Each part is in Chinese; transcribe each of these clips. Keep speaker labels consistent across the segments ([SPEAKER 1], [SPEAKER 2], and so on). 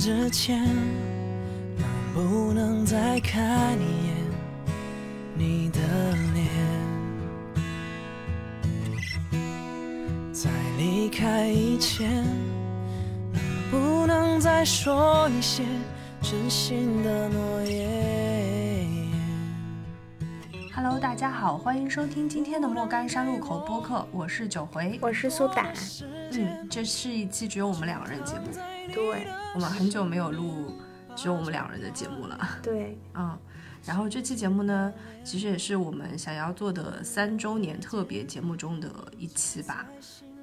[SPEAKER 1] 之前，能不能再看一眼你的脸？在离开以前，能不能再说一些真心的诺言
[SPEAKER 2] ？Hello，大家好，欢迎收听今天的莫干山路口播客，我是九回。
[SPEAKER 3] 我是苏打，
[SPEAKER 2] 嗯，这是一期只有我们两个人节目，
[SPEAKER 3] 对
[SPEAKER 2] 我们很久没有录只有我们两个人的节目了。
[SPEAKER 3] 对，
[SPEAKER 2] 嗯，然后这期节目呢，其实也是我们想要做的三周年特别节目中的一期吧。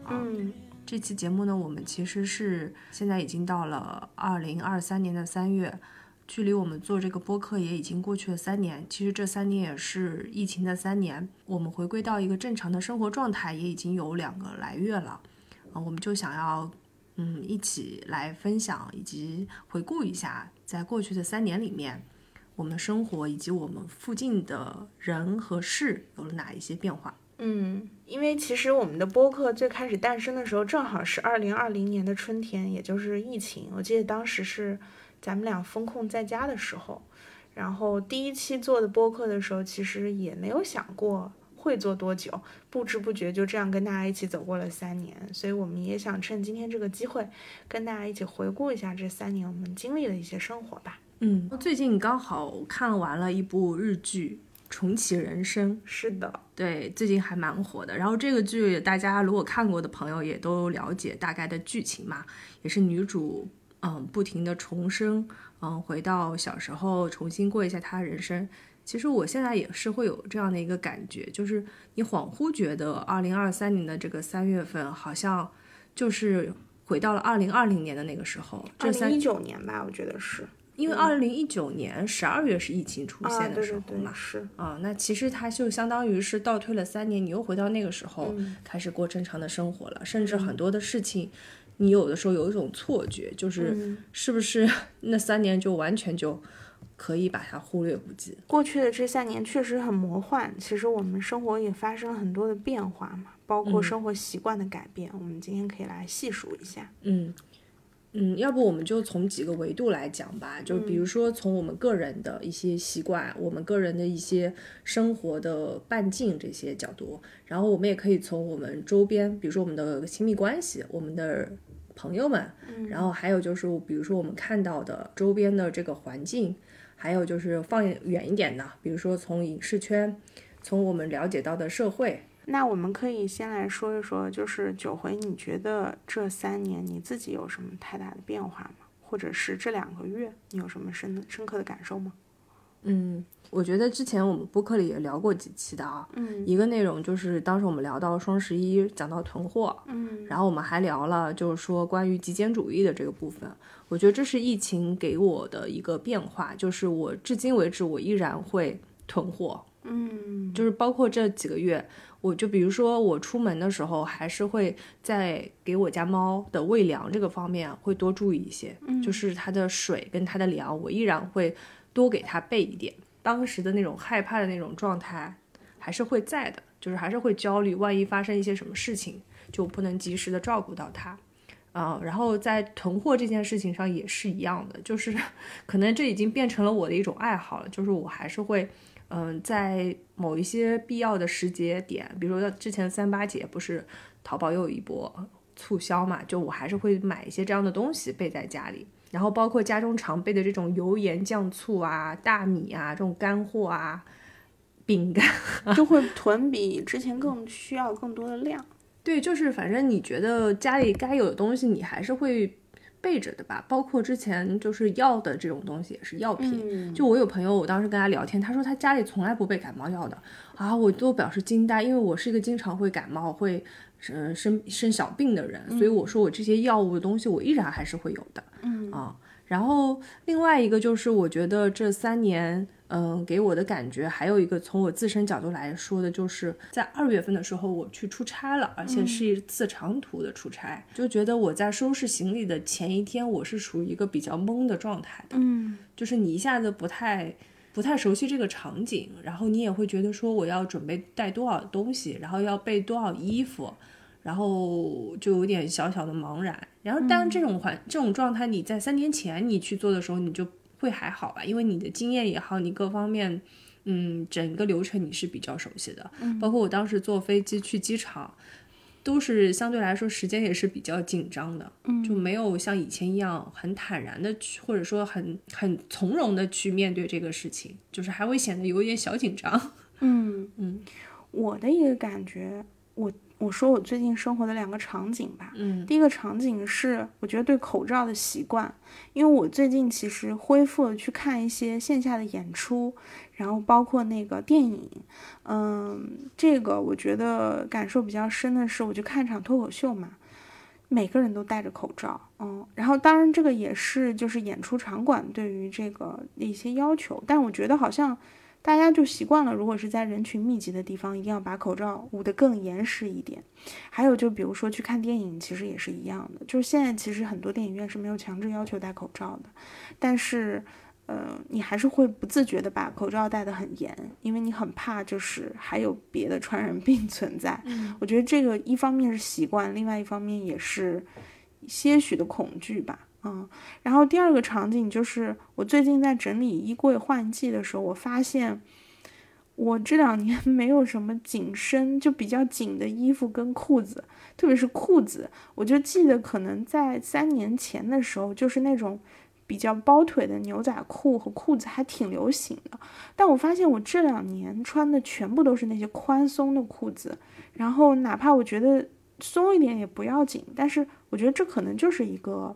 [SPEAKER 3] 嗯，
[SPEAKER 2] 这期节目呢，我们其实是现在已经到了二零二三年的三月，距离我们做这个播客也已经过去了三年。其实这三年也是疫情的三年，我们回归到一个正常的生活状态也已经有两个来月了。啊、我们就想要嗯一起来分享以及回顾一下，在过去的三年里面，我们的生活以及我们附近的人和事有了哪一些变化。
[SPEAKER 3] 嗯，因为其实我们的播客最开始诞生的时候，正好是二零二零年的春天，也就是疫情。我记得当时是咱们俩封控在家的时候，然后第一期做的播客的时候，其实也没有想过会做多久，不知不觉就这样跟大家一起走过了三年。所以我们也想趁今天这个机会，跟大家一起回顾一下这三年我们经历的一些生活吧。
[SPEAKER 2] 嗯，最近刚好看完了一部日剧《重启人生》，
[SPEAKER 3] 是的，
[SPEAKER 2] 对，最近还蛮火的。然后这个剧大家如果看过的朋友也都了解大概的剧情嘛，也是女主嗯不停的重生，嗯回到小时候重新过一下她的人生。其实我现在也是会有这样的一个感觉，就是你恍惚觉得二零二三年的这个三月份好像就是回到了二零二零年的那个时候。
[SPEAKER 3] 二零一九年吧，我觉得是。
[SPEAKER 2] 因为二零一九年十二月是疫情出
[SPEAKER 3] 啊，
[SPEAKER 2] 现的
[SPEAKER 3] 对对对
[SPEAKER 2] 时候嘛，，
[SPEAKER 3] 是，
[SPEAKER 2] 啊，那其实它就相当于是倒退了三年，你又回到那个时候，
[SPEAKER 3] 嗯
[SPEAKER 2] 开始过正常的生活了，甚至很多的事情，你有的时候有一种错觉，就是
[SPEAKER 3] 嗯
[SPEAKER 2] 是不是 那三年就完全就可以把它忽略不计？
[SPEAKER 3] 过去的这三年确实很魔幻，其实我们生活也发生了很多的变化嘛，包括
[SPEAKER 2] 嗯
[SPEAKER 3] 生活习惯的改变，我们今天可以来细数一下。
[SPEAKER 2] 嗯嗯，要不我们就从几个维度来讲吧，就比如说从我们个人的一些习惯，我们个人的一些生活的半径这些角度，然后我们也可以从我们周边，比如说我们的亲密关系，我们的朋友们，然后还有就是比如说我们看到的周边的这个环境，还有就是放远一点的，比如说从影视圈，从我们了解到的社会，
[SPEAKER 3] 那我们可以先来说一说，就是九回，你觉得这三年你自己有什么太大的变化吗？或者是这两个月你有什么深深刻的感受吗？
[SPEAKER 2] 嗯，我觉得之前我们播客里也聊过几期的啊，
[SPEAKER 3] 嗯。
[SPEAKER 2] 一个内容就是当时我们聊到双十一，讲到囤货，
[SPEAKER 3] 嗯。
[SPEAKER 2] 然后我们还聊了就是说关于极简主义的这个部分。我觉得这是疫情给我的一个变化，就是我至今为止我依然会囤货，
[SPEAKER 3] 嗯。
[SPEAKER 2] 就是包括这几个月，我就比如说我出门的时候，还是会在给我家猫的喂粮这个方面会多注意一些，就是它的水跟它的粮，我依然会多给他备一点。当时的那种害怕的那种状态还是会在的，就是还是会焦虑，万一发生一些什么事情，就不能及时的照顾到他。啊、然后在囤货这件事情上也是一样的，就是 可能这已经变成了我的一种爱好了，就是我还是会嗯，在某一些必要的时节点，比如说之前三八节不是淘宝又有一波促销嘛，就我还是会买一些这样的东西备在家里。然后包括家中常备的这种油盐酱醋啊、大米啊这种干货啊、饼干，
[SPEAKER 3] 就会囤比之前更需要更多的量。
[SPEAKER 2] 对，就是反正你觉得家里该有的东西，你还是会备着的吧。包括之前就是药的这种东西也是药品，
[SPEAKER 3] 嗯
[SPEAKER 2] 就我有朋友，我当时跟他聊天，他说他家里从来不备感冒药的啊，我都表示惊呆，因为我是一个经常会感冒、会嗯生生小病的人，所以我说我这些药物的东西我依然还是会有的，
[SPEAKER 3] 嗯。
[SPEAKER 2] 啊。然后另外一个就是，我觉得这三年，嗯、给我的感觉还有一个从我自身角度来说的，就是在二月份的时候我去出差了，而且是一次长途的出差，就觉得我在收拾行李的前一天，我是处于一个比较懵的状态的，
[SPEAKER 3] 嗯。
[SPEAKER 2] 就是你一下子不太不太熟悉这个场景，然后你也会觉得说我要准备带多少东西，然后要备多少衣服，然后就有点小小的茫然。然后当然这种环、这种状态，你在三年前你去做的时候，你就会还好吧，因为你的经验也好，你各方面，嗯，整个流程你是比较熟悉的。包括我当时坐飞机去机场，都是相对来说时间也是比较紧张的，就没有像以前一样很坦然的去，或者说很很从容的去面对这个事情，就是还会显得有一点小紧张。
[SPEAKER 3] 嗯
[SPEAKER 2] 嗯，
[SPEAKER 3] 我的一个感觉，我我说我最近生活的两个场景吧。
[SPEAKER 2] 嗯
[SPEAKER 3] 第一个场景是我觉得对口罩的习惯，因为我最近其实恢复了去看一些线下的演出，然后包括那个电影，嗯，这个我觉得感受比较深的是，我去看场脱口秀嘛，每个人都戴着口罩，嗯，然后当然这个也是就是演出场馆对于这个一些要求，但我觉得好像。大家就习惯了，如果是在人群密集的地方，一定要把口罩捂得更严实一点。还有就比如说去看电影，其实也是一样的。就是现在其实很多电影院是没有强制要求戴口罩的，但是，呃，你还是会不自觉的把口罩戴得很严，因为你很怕就是还有别的传染病存在。我觉得这个一方面是习惯，另外一方面也是些许的恐惧吧。嗯，然后第二个场景就是我最近在整理衣柜换季的时候，我发现我这两年 没有什么紧身就比较紧的衣服跟裤子，特别是裤子，我就记得可能在三年前的时候，就是那种比较包腿的牛仔裤和裤子还挺流行的，但我发现我这两年穿的全部都是那些宽松的裤子，然后哪怕我觉得松一点也不要紧，但是我觉得这可能就是一个。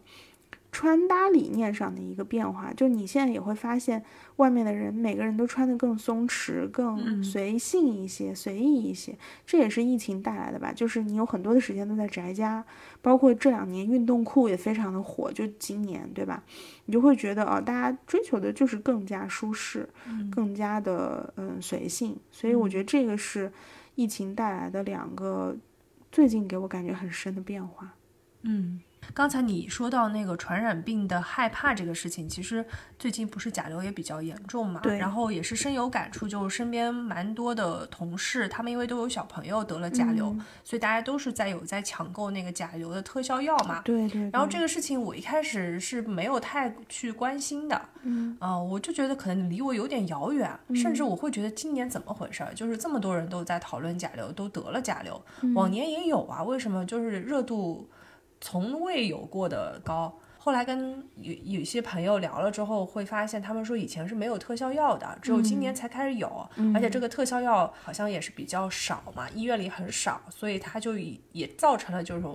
[SPEAKER 3] 穿搭理念上的一个变化，就你现在也会发现，外面的人每个人都穿的更松弛、更随性一些、随意一些，这也是疫情带来的吧？就是你有很多的时间都在宅家，包括这两年运动裤也非常的火，就今年对吧？你就会觉得啊，大家追求的就是更加舒适、更加的嗯随性，所以我觉得这个是疫情带来的两个最近给我感觉很深的变化。
[SPEAKER 2] 嗯。刚才你说到那个传染病的害怕这个事情，其实最近不是甲流也比较严重嘛？
[SPEAKER 3] 对。
[SPEAKER 2] 然后也是深有感触，就身边蛮多的同事，他们因为都有小朋友得了甲流，所以大家都是在有在抢购那个甲流的特效药嘛。
[SPEAKER 3] 对对。
[SPEAKER 2] 然后这个事情我一开始是没有太去关心的，
[SPEAKER 3] 嗯，
[SPEAKER 2] 啊，我就觉得可能离我有点遥远，甚至我会觉得今年怎么回事儿？就是这么多人都在讨论甲流，都得了甲流，往年也有啊，为什么就是热度？从未有过的高。后来跟有有些朋友聊了之后，会发现他们说以前是没有特效药的，只有今年才开始有，而且这个特效药好像也是比较少嘛，医院里很少，所以它就也造成了就是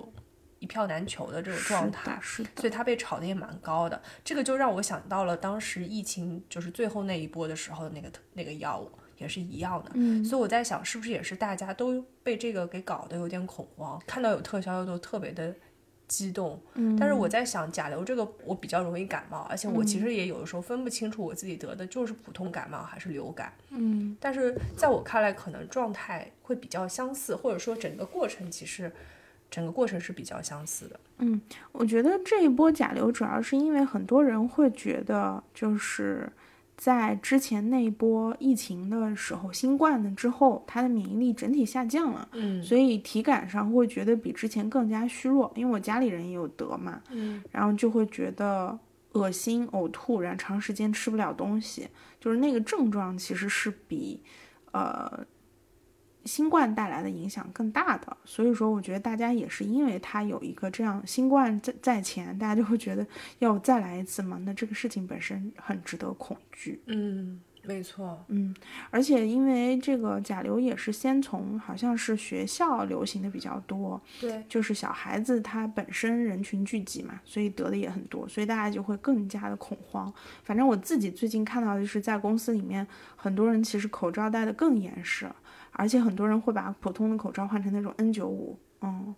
[SPEAKER 2] 一票难求的这种状态，
[SPEAKER 3] 是的，
[SPEAKER 2] 所以它被炒的也蛮高的。这个就让我想到了当时疫情就是最后那一波的时候的那个那个药物也是一样的，
[SPEAKER 3] 嗯，
[SPEAKER 2] 所以我在想是不是也是大家都被这个给搞得有点恐慌，看到有特效药都特别的。激动，但是我在想甲流这个我比较容易感冒，而且我其实也有的时候分不清楚我自己得的就是普通感冒还是流感，
[SPEAKER 3] 嗯，
[SPEAKER 2] 但是在我看来可能状态会比较相似，或者说整个过程其实整个过程是比较相似的。
[SPEAKER 3] 嗯，我觉得这一波甲流主要是因为很多人会觉得就是。在之前那一波疫情的时候，新冠的之后，他的免疫力整体下降了，
[SPEAKER 2] 嗯，
[SPEAKER 3] 所以体感上会觉得比之前更加虚弱。因为我家里人也有得嘛，
[SPEAKER 2] 嗯，
[SPEAKER 3] 然后就会觉得恶心、呕吐，然后长时间吃不了东西，就是那个症状其实是比，呃。新冠带来的影响更大的，所以说我觉得大家也是因为它有一个这样新冠在在前，大家就会觉得要再来一次嘛，那这个事情本身很值得恐惧。
[SPEAKER 2] 嗯，没错。
[SPEAKER 3] 嗯，而且因为这个甲流也是先从好像是学校流行的比较多，
[SPEAKER 2] 对，
[SPEAKER 3] 就是小孩子他本身人群聚集嘛，所以得的也很多，所以大家就会更加的恐慌。反正我自己最近看到的是在公司里面，很多人其实口罩戴的更严实。而且很多人会把普通的口罩换成那种 N95，嗯，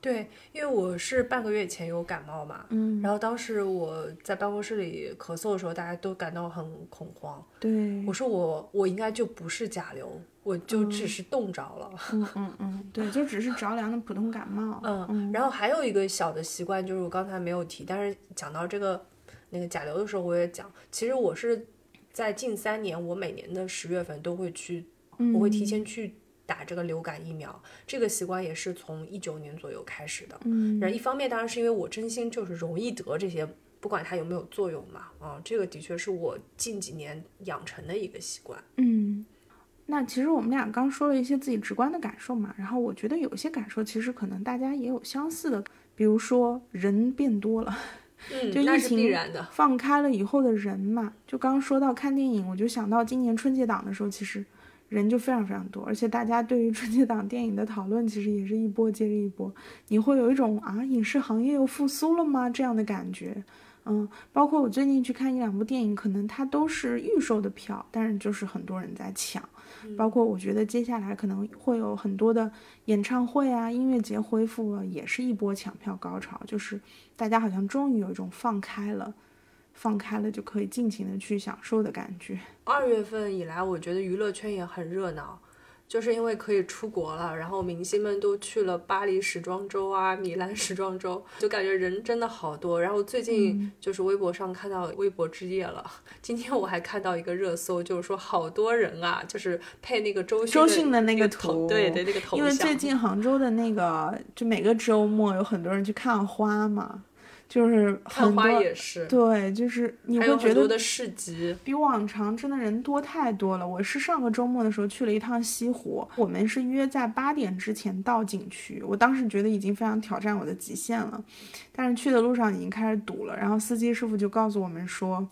[SPEAKER 2] 对，因为我是半个月前有感冒嘛，
[SPEAKER 3] 嗯，
[SPEAKER 2] 然后当时我在办公室里咳嗽的时候，大家都感到很恐慌，
[SPEAKER 3] 对，
[SPEAKER 2] 我说我我应该就不是甲流，我就只是冻着了，
[SPEAKER 3] 嗯嗯嗯，对，就只是着凉的普通感冒，
[SPEAKER 2] 嗯，然后还有一个小的习惯就是我刚才没有提，但是讲到这个那个甲流的时候我也讲，其实我是在近三年，我每年的十月份都会去。我会提前去打这个流感疫苗。这个习惯也是从一九年左右开始的。
[SPEAKER 3] 嗯，
[SPEAKER 2] 然后一方面当然是因为我真心就是容易得这些，不管它有没有作用嘛，啊，这个的确是我近几年养成的一个习惯。
[SPEAKER 3] 嗯，那其实我们俩刚说了一些自己直观的感受嘛，然后我觉得有一些感受其实可能大家也有相似的，比如说人变多了。
[SPEAKER 2] 嗯，
[SPEAKER 3] 就疫
[SPEAKER 2] 那是必
[SPEAKER 3] 情
[SPEAKER 2] 然的。
[SPEAKER 3] 放开了以后的人嘛，就刚刚说到看电影，我就想到今年春节档的时候，其实人就非常非常多，而且大家对于春节档电影的讨论，其实也是一波接着一波，你会有一种啊，影视行业又复苏了吗这样的感觉。嗯，包括我最近去看一两部电影，可能它都是预售的票，但是就是很多人在抢。包括我觉得接下来可能会有很多的演唱会啊、音乐节恢复了，也是一波抢票高潮，就是大家好像终于有一种放开了，放开了就可以尽情的去享受的感觉。
[SPEAKER 2] 二月份以来，我觉得娱乐圈也很热闹，就是因为可以出国了，然后明星们都去了巴黎时装周啊、米兰时装周，就感觉人真的好多。然后最近就是微博上看到微博之夜了，今天我还看到一个热搜，就是说好多人啊，就是配那个周迅
[SPEAKER 3] 周迅的那
[SPEAKER 2] 个
[SPEAKER 3] 个图
[SPEAKER 2] 对对，那个头像。
[SPEAKER 3] 因为最近杭州的那个，就每个周末有很多人去看花嘛，就是很多
[SPEAKER 2] 也是，
[SPEAKER 3] 对，就是你会觉得
[SPEAKER 2] 的市集。
[SPEAKER 3] 比往常真的人多太多了。我是上个周末的时候去了一趟西湖，我们是约在八点之前到景区，我当时觉得已经非常挑战我的极限了，但是去的路上已经开始堵了，然后司机师傅就告诉我们说。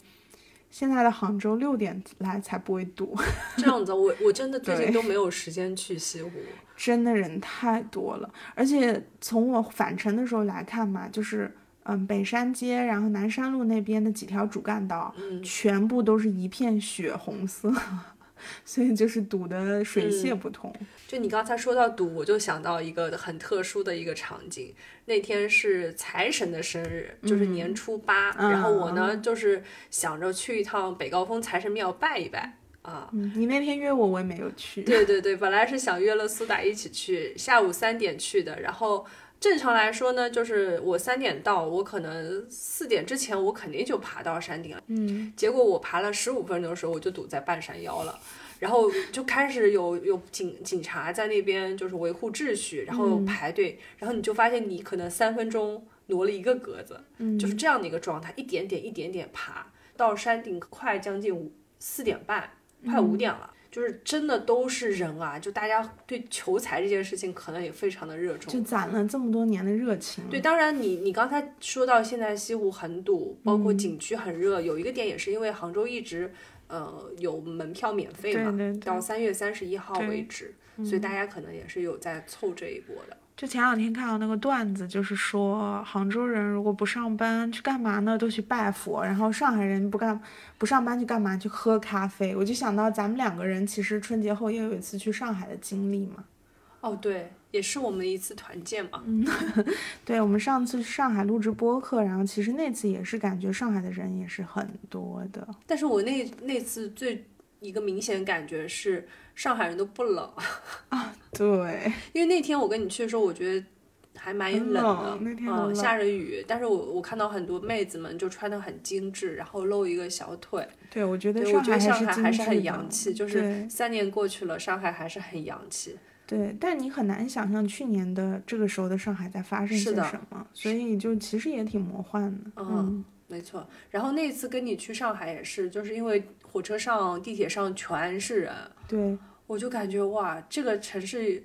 [SPEAKER 3] 现在的杭州六点来才不会堵，
[SPEAKER 2] 这样子，我我真的最近都没有时间去西湖。
[SPEAKER 3] 真的人太多了。而且从我返程的时候来看嘛，就是嗯北山街，然后南山路那边的几条主干道，
[SPEAKER 2] 嗯
[SPEAKER 3] 全部都是一片血红色，所以就是堵得水泄不通。
[SPEAKER 2] 就你刚才说到堵，我就想到一个很特殊的一个场景。那天是财神的生日，就是年初八，
[SPEAKER 3] 嗯
[SPEAKER 2] 然后我呢就是想着去一趟北高峰财神庙拜一拜啊。
[SPEAKER 3] 嗯，你那天约我，我也没有去。
[SPEAKER 2] 对对对，本来是想约了苏打一起去，下午三点去的，然后。正常来说呢，就是我三点到，我可能四点之前我肯定就爬到山顶了。
[SPEAKER 3] 嗯，
[SPEAKER 2] 结果我爬了十五分钟的时候，我就堵在半山腰了，然后就开始有有警警察在那边就是维护秩序，然后排队，然后你就发现你可能三分钟挪了一个格子，就是这样的一个状态，一点点一点点爬到山顶，快将近五四点半，快五点了。就是真的都是人啊，就大家对求财这件事情可能也非常的热衷，
[SPEAKER 3] 就攒了这么多年的热情。
[SPEAKER 2] 对，当然你你刚才说到现在西湖很堵，包
[SPEAKER 3] 嗯
[SPEAKER 2] 括景区很热，有一个点也是因为杭州一直呃有门票免费嘛，
[SPEAKER 3] 对对对
[SPEAKER 2] 到三月三十一号为止，所以大家可能也是有在凑这一波的。
[SPEAKER 3] 就前两天看到那个段子，就是说杭州人如果不上班去干嘛呢？都去拜佛，然后上海人不干不上班去干嘛？去喝咖啡。我就想到咱们两个人其实春节后又有一次去上海的经历嘛。
[SPEAKER 2] 哦，对，也是我们的一次团建嘛。
[SPEAKER 3] 嗯 对，我们上次去上海录制播客，然后其实那次也是感觉上海的人也是很多的。
[SPEAKER 2] 但是我那那次最一个明显感觉是上海人都不冷 啊，
[SPEAKER 3] 对，
[SPEAKER 2] 因为那天我跟你去的时候，我觉得。还蛮冷的，
[SPEAKER 3] 冷那天
[SPEAKER 2] 嗯，下着雨，但是我我看到很多妹子们就穿的很精致，然后露一个小腿，
[SPEAKER 3] 对，我觉得
[SPEAKER 2] 对，我觉得上
[SPEAKER 3] 海
[SPEAKER 2] 海还是很洋气，就是三年过去了，上海还是很洋气。
[SPEAKER 3] 对，但你很难想象去年的这个时候的上海在发生些什么，所以就其实也挺魔幻的。
[SPEAKER 2] 嗯，没错。然后那次跟你去上海也是，就是因为火车上、地铁上全是人，
[SPEAKER 3] 对，
[SPEAKER 2] 我就感觉哇，这个城市，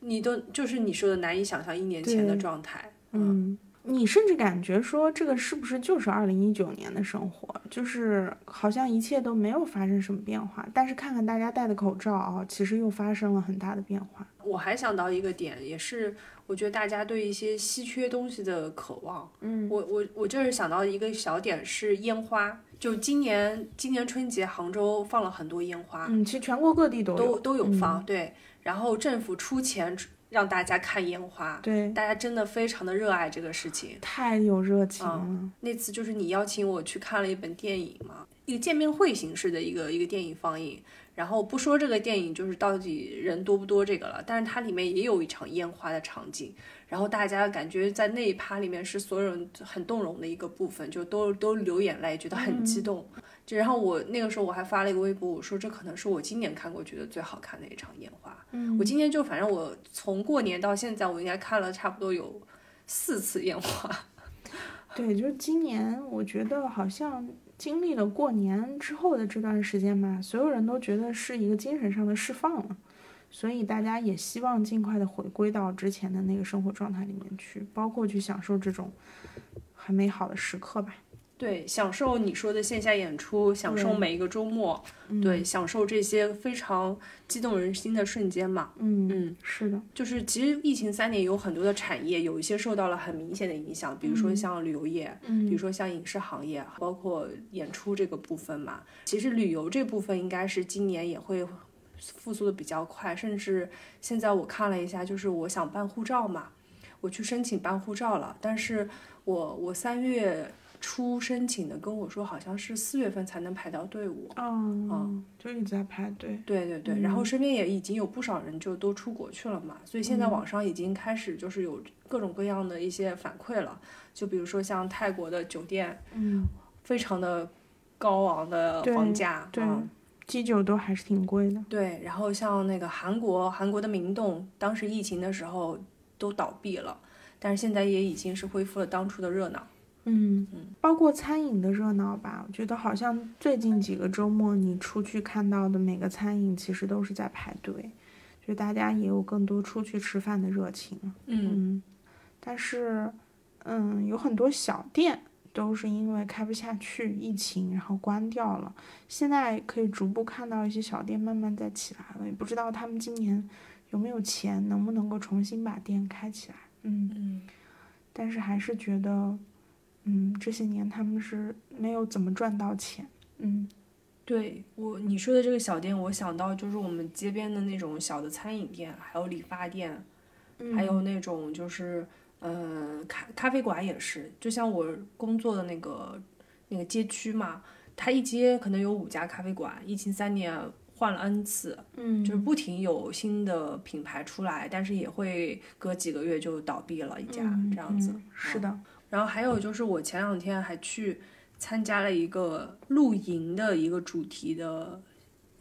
[SPEAKER 2] 你都就是你说的难以想象一年前的状态。
[SPEAKER 3] 嗯，你甚至感觉说这个是不是就是二零一九年的生活，就是好像一切都没有发生什么变化，但是看看大家戴的口罩啊，其实又发生了很大的变化。
[SPEAKER 2] 我还想到一个点，也是我觉得大家对一些稀缺东西的渴望。
[SPEAKER 3] 嗯，
[SPEAKER 2] 我我我就是想到一个小点是烟花，就今年今年春节杭州放了很多烟花，
[SPEAKER 3] 嗯，其实全国各地都
[SPEAKER 2] 都
[SPEAKER 3] 有，
[SPEAKER 2] 都有放，对。然后政府出钱让大家看烟花，
[SPEAKER 3] 对，
[SPEAKER 2] 大家真的非常的热爱这个事情。
[SPEAKER 3] 太有热情了。
[SPEAKER 2] 那次就是你邀请我去看了一本电影嘛，一个见面会形式的一个一个电影放映。然后不说这个电影就是到底人多不多这个了，但是它里面也有一场烟花的场景，然后大家感觉在那一趴里面是所有人很动容的一个部分，就都都流眼泪，觉得很激动。就然后我那个时候我还发了一个微博，我说这可能是我今年看过觉得最好看的一场烟花。
[SPEAKER 3] 嗯，
[SPEAKER 2] 我今年就反正我从过年到现在，我应该看了差不多有四次烟花。
[SPEAKER 3] 对，就是今年，我觉得好像经历了过年之后的这段时间吧，所有人都觉得是一个精神上的释放了，所以大家也希望尽快的回归到之前的那个生活状态里面去，包括去享受这种很美好的时刻吧。
[SPEAKER 2] 对，享受你说的线下演出，享受每一个周末，对，享受这些非常激动人心的瞬间嘛。
[SPEAKER 3] 嗯
[SPEAKER 2] 嗯，
[SPEAKER 3] 是的，
[SPEAKER 2] 就是其实疫情三年有很多的产业有一些受到了很明显的影响，比如说像旅游业，
[SPEAKER 3] 嗯
[SPEAKER 2] 比如说像影视行业，包括演出这个部分嘛。其实旅游这部分应该是今年也会复苏的比较快，甚至现在我看了一下，就是我想办护照嘛，我去申请办护照了，但是我我三月初申请的，跟我说好像是四月份才能排到队伍。
[SPEAKER 3] 嗯，就一直在排队。
[SPEAKER 2] 对对对，然后身边也已经有不少人就都出国去了嘛，所以现在网上已经开始就是有各种各样的一些反馈了，就比如说像泰国的酒店，
[SPEAKER 3] 嗯，
[SPEAKER 2] 非常的高昂的房价，
[SPEAKER 3] 对
[SPEAKER 2] 嗯
[SPEAKER 3] 基酒都还是挺贵的。
[SPEAKER 2] 对，然后像那个韩国，韩国的明洞，当时疫情的时候都倒闭了，但是现在也已经是恢复了当初的热闹。
[SPEAKER 3] 嗯嗯包括餐饮的热闹吧，我觉得好像最近几个周末你出去看到的每个餐饮其实都是在排队，就大家也有更多出去吃饭的热情。
[SPEAKER 2] 嗯
[SPEAKER 3] 嗯，但是，嗯，有很多小店都是因为开不下去，疫情然后关掉了。现在可以逐步看到一些小店慢慢在起来了，也不知道他们今年有没有钱，能不能够重新把店开起来。嗯，
[SPEAKER 2] 嗯，
[SPEAKER 3] 但是还是觉得，嗯，这些年他们是没有怎么赚到钱。嗯
[SPEAKER 2] 对我你说的这个小店，我想到就是我们街边的那种小的餐饮店，还有理发店，
[SPEAKER 3] 嗯，
[SPEAKER 2] 还有那种就是呃咖咖啡馆也是，就像我工作的那个那个街区嘛，它一街可能有五家咖啡馆，疫情三年换了 N 次，
[SPEAKER 3] 嗯，
[SPEAKER 2] 就是不停有新的品牌出来，但是也会隔几个月就倒闭了一家、
[SPEAKER 3] 嗯
[SPEAKER 2] 这样子。
[SPEAKER 3] 嗯是的，
[SPEAKER 2] 然后还有就是我前两天还去参加了一个露营的一个主题的，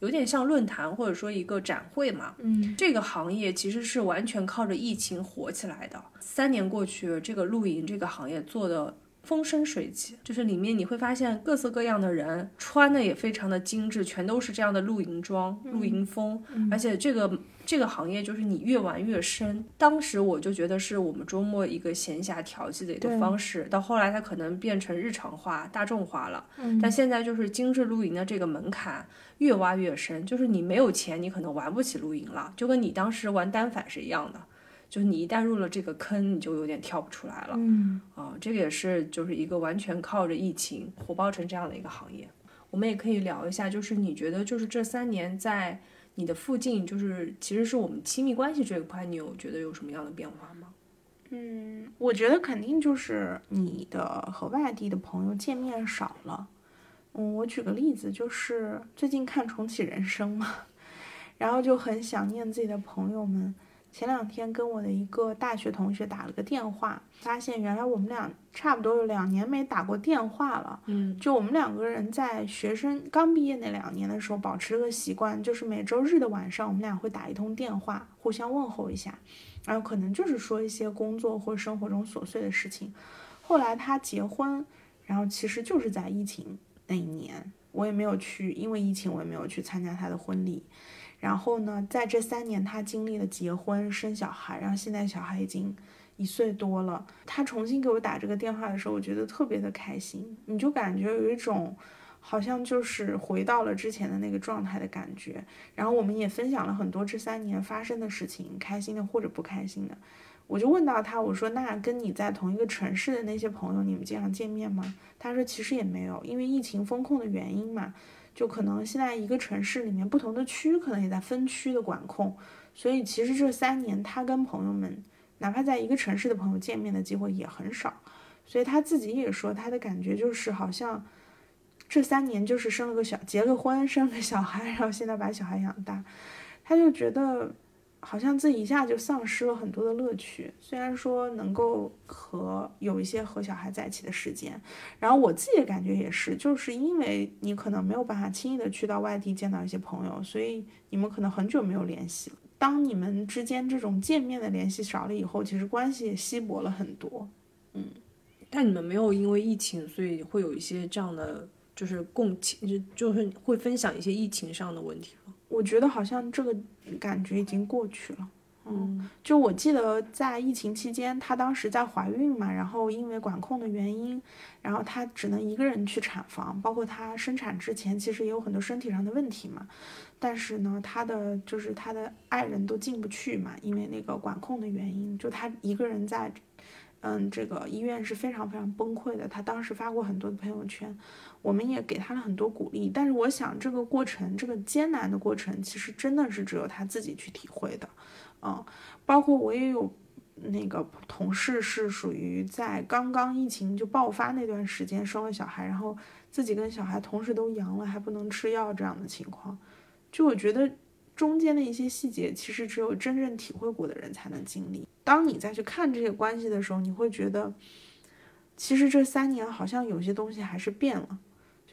[SPEAKER 2] 有点像论坛或者说一个展会嘛。
[SPEAKER 3] 嗯
[SPEAKER 2] 这个行业其实是完全靠着疫情火起来的。三年过去，这个露营这个行业做的风生水起，就是里面你会发现各色各样的人，穿的也非常的精致，全都是这样的露营装、露营风，而且这个。这个行业就是你越玩越深。当时我就觉得是我们周末一个闲暇调剂的一个方式，到后来它可能变成日常化、大众化了。
[SPEAKER 3] 嗯
[SPEAKER 2] 但现在就是精致露营的这个门槛越挖越深，就是你没有钱，你可能玩不起露营了，就跟你当时玩单反是一样的，就是你一旦入了这个坑，你就有点跳不出来了
[SPEAKER 3] 嗯
[SPEAKER 2] 啊。这个也是就是一个完全靠着疫情火爆成这样的一个行业。我们也可以聊一下，就是你觉得就是这三年在你的附近，就是其实是我们亲密关系这一块，你有觉得有什么样的变化吗？
[SPEAKER 3] 嗯，我觉得肯定就是你的和外地的朋友见面少了。嗯，我举个例子，就是最近看重启人生嘛，然后就很想念自己的朋友们。前两天跟我的一个大学同学打了个电话，发现原来我们俩差不多有两年没打过电话了。
[SPEAKER 2] 嗯
[SPEAKER 3] 就我们两个人在学生刚毕业那两年的时候，保持了个习惯，就是每周日的晚上，我们俩会打一通电话，互相问候一下，然后可能就是说一些工作或生活中琐碎的事情。后来他结婚，然后其实就是在疫情那一年，我也没有去，因为疫情我也没有去参加他的婚礼。然后呢，在这三年，他经历了结婚、生小孩，然后现在小孩已经一岁多了。他重新给我打这个电话的时候，我觉得特别的开心，你就感觉有一种好像就是回到了之前的那个状态的感觉。然后我们也分享了很多这三年发生的事情，开心的或者不开心的。我就问到他，我说：“那跟你在同一个城市的那些朋友，你们经常见面吗？”他说：“其实也没有，因为疫情风控的原因嘛。”就可能现在一个城市里面不同的区可能也在分区的管控，所以其实这三年他跟朋友们，哪怕在一个城市的朋友见面的机会也很少，所以他自己也说他的感觉就是好像这三年就是生了个小结了婚，生了个小孩，然后现在把小孩养大，他就觉得好像自己一下就丧失了很多的乐趣。虽然说能够和有一些和小孩在一起的时间，然后我自己的感觉也是，就是因为你可能没有办法轻易的去到外地见到一些朋友，所以你们可能很久没有联系了。当你们之间这种见面的联系少了以后，其实关系也稀薄了很多。嗯，
[SPEAKER 2] 但你们没有因为疫情，所以会有一些这样的，就是共情，就就是会分享一些疫情上的问题吗？
[SPEAKER 3] 我觉得好像这个感觉已经过去了。
[SPEAKER 2] 嗯，
[SPEAKER 3] 就我记得在疫情期间，她当时在怀孕嘛，然后因为管控的原因，然后她只能一个人去产房，包括她生产之前其实也有很多身体上的问题嘛。但是呢，她的就是她的爱人都进不去嘛，因为那个管控的原因，就她一个人在，嗯，这个医院是非常非常崩溃的。她当时发过很多的朋友圈，我们也给他了很多鼓励。但是我想，这个过程，这个艰难的过程，其实真的是只有他自己去体会的。嗯，包括我也有那个同事是属于在刚刚疫情就爆发那段时间生了小孩，然后自己跟小孩同时都阳了，还不能吃药这样的情况。就我觉得中间的一些细节，其实只有真正体会过的人才能经历。当你再去看这些关系的时候，你会觉得，其实这三年好像有些东西还是变了，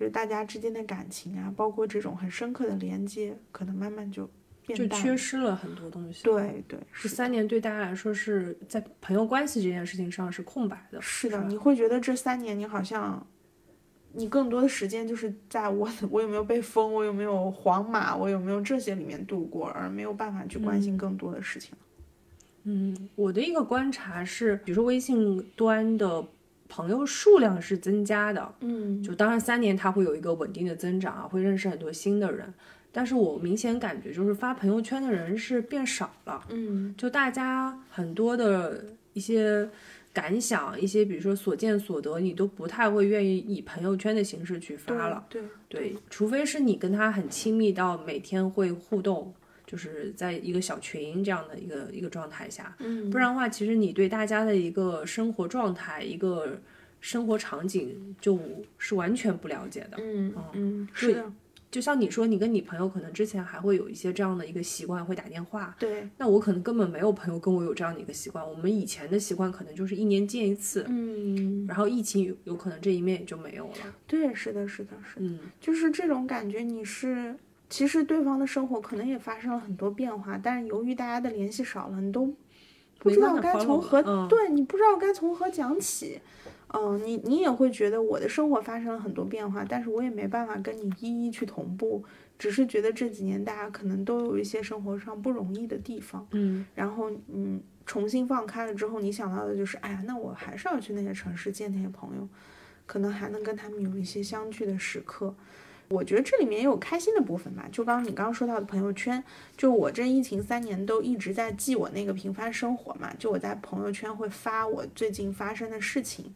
[SPEAKER 3] 就是大家之间的感情啊，包括这种很深刻的连接，可能慢慢就变
[SPEAKER 2] 就缺失了很多东西。，
[SPEAKER 3] 对对，
[SPEAKER 2] 这
[SPEAKER 3] 是
[SPEAKER 2] 三年对大家来说是在朋友关系这件事情上是空白的。
[SPEAKER 3] 是的，
[SPEAKER 2] 吧
[SPEAKER 3] 你会觉得这三年你好像，你更多的时间就是在我我有没有被封，我有没有皇马，我有没有这些里面度过，而没有办法去关心更多的事情。
[SPEAKER 2] 嗯，我的一个观察是，比如说微信端的朋友数量是增加的，
[SPEAKER 3] 嗯。
[SPEAKER 2] 就当然三年他会有一个稳定的增长啊，会认识很多新的人，但是我明显感觉就是发朋友圈的人是变少了，
[SPEAKER 3] 嗯。
[SPEAKER 2] 就大家很多的一些感想，一些比如说所见所得，你都不太会愿意以朋友圈的形式去发了，
[SPEAKER 3] 对。
[SPEAKER 2] 对，除非是你跟他很亲密到每天会互动。就是在一个小群这样的一个一个状态下，
[SPEAKER 3] 嗯
[SPEAKER 2] 不然的话，其实你对大家的一个生活状态、一个生活场景就是完全不了解的。
[SPEAKER 3] 嗯嗯是的，
[SPEAKER 2] 就像你说，你跟你朋友可能之前还会有一些这样的一个习惯，会打电话。
[SPEAKER 3] 对，
[SPEAKER 2] 那我可能根本没有朋友跟我有这样的一个习惯。我们以前的习惯可能就是一年见一次，
[SPEAKER 3] 嗯
[SPEAKER 2] 然后疫情有有可能这一面也就没有了。
[SPEAKER 3] 对，是的，是的，是的，
[SPEAKER 2] 嗯，
[SPEAKER 3] 就是这种感觉，你是。其实对方的生活可能也发生了很多变化，但是由于大家的联系少了，你都不知道该从何、
[SPEAKER 2] 嗯
[SPEAKER 3] 对你不知道该从何讲起。嗯，你你也会觉得我的生活发生了很多变化，但是我也没办法跟你一一去同步，只是觉得这几年大家可能都有一些生活上不容易的地方，
[SPEAKER 2] 嗯，
[SPEAKER 3] 然后嗯，重新放开了之后，你想到的就是，哎呀，那我还是要去那些城市见那些朋友，可能还能跟他们有一些相聚的时刻。我觉得这里面也有开心的部分吧，就刚刚你刚刚说到的朋友圈，就我这疫情三年都一直在记我那个平凡生活嘛，就我在朋友圈会发我最近发生的事情，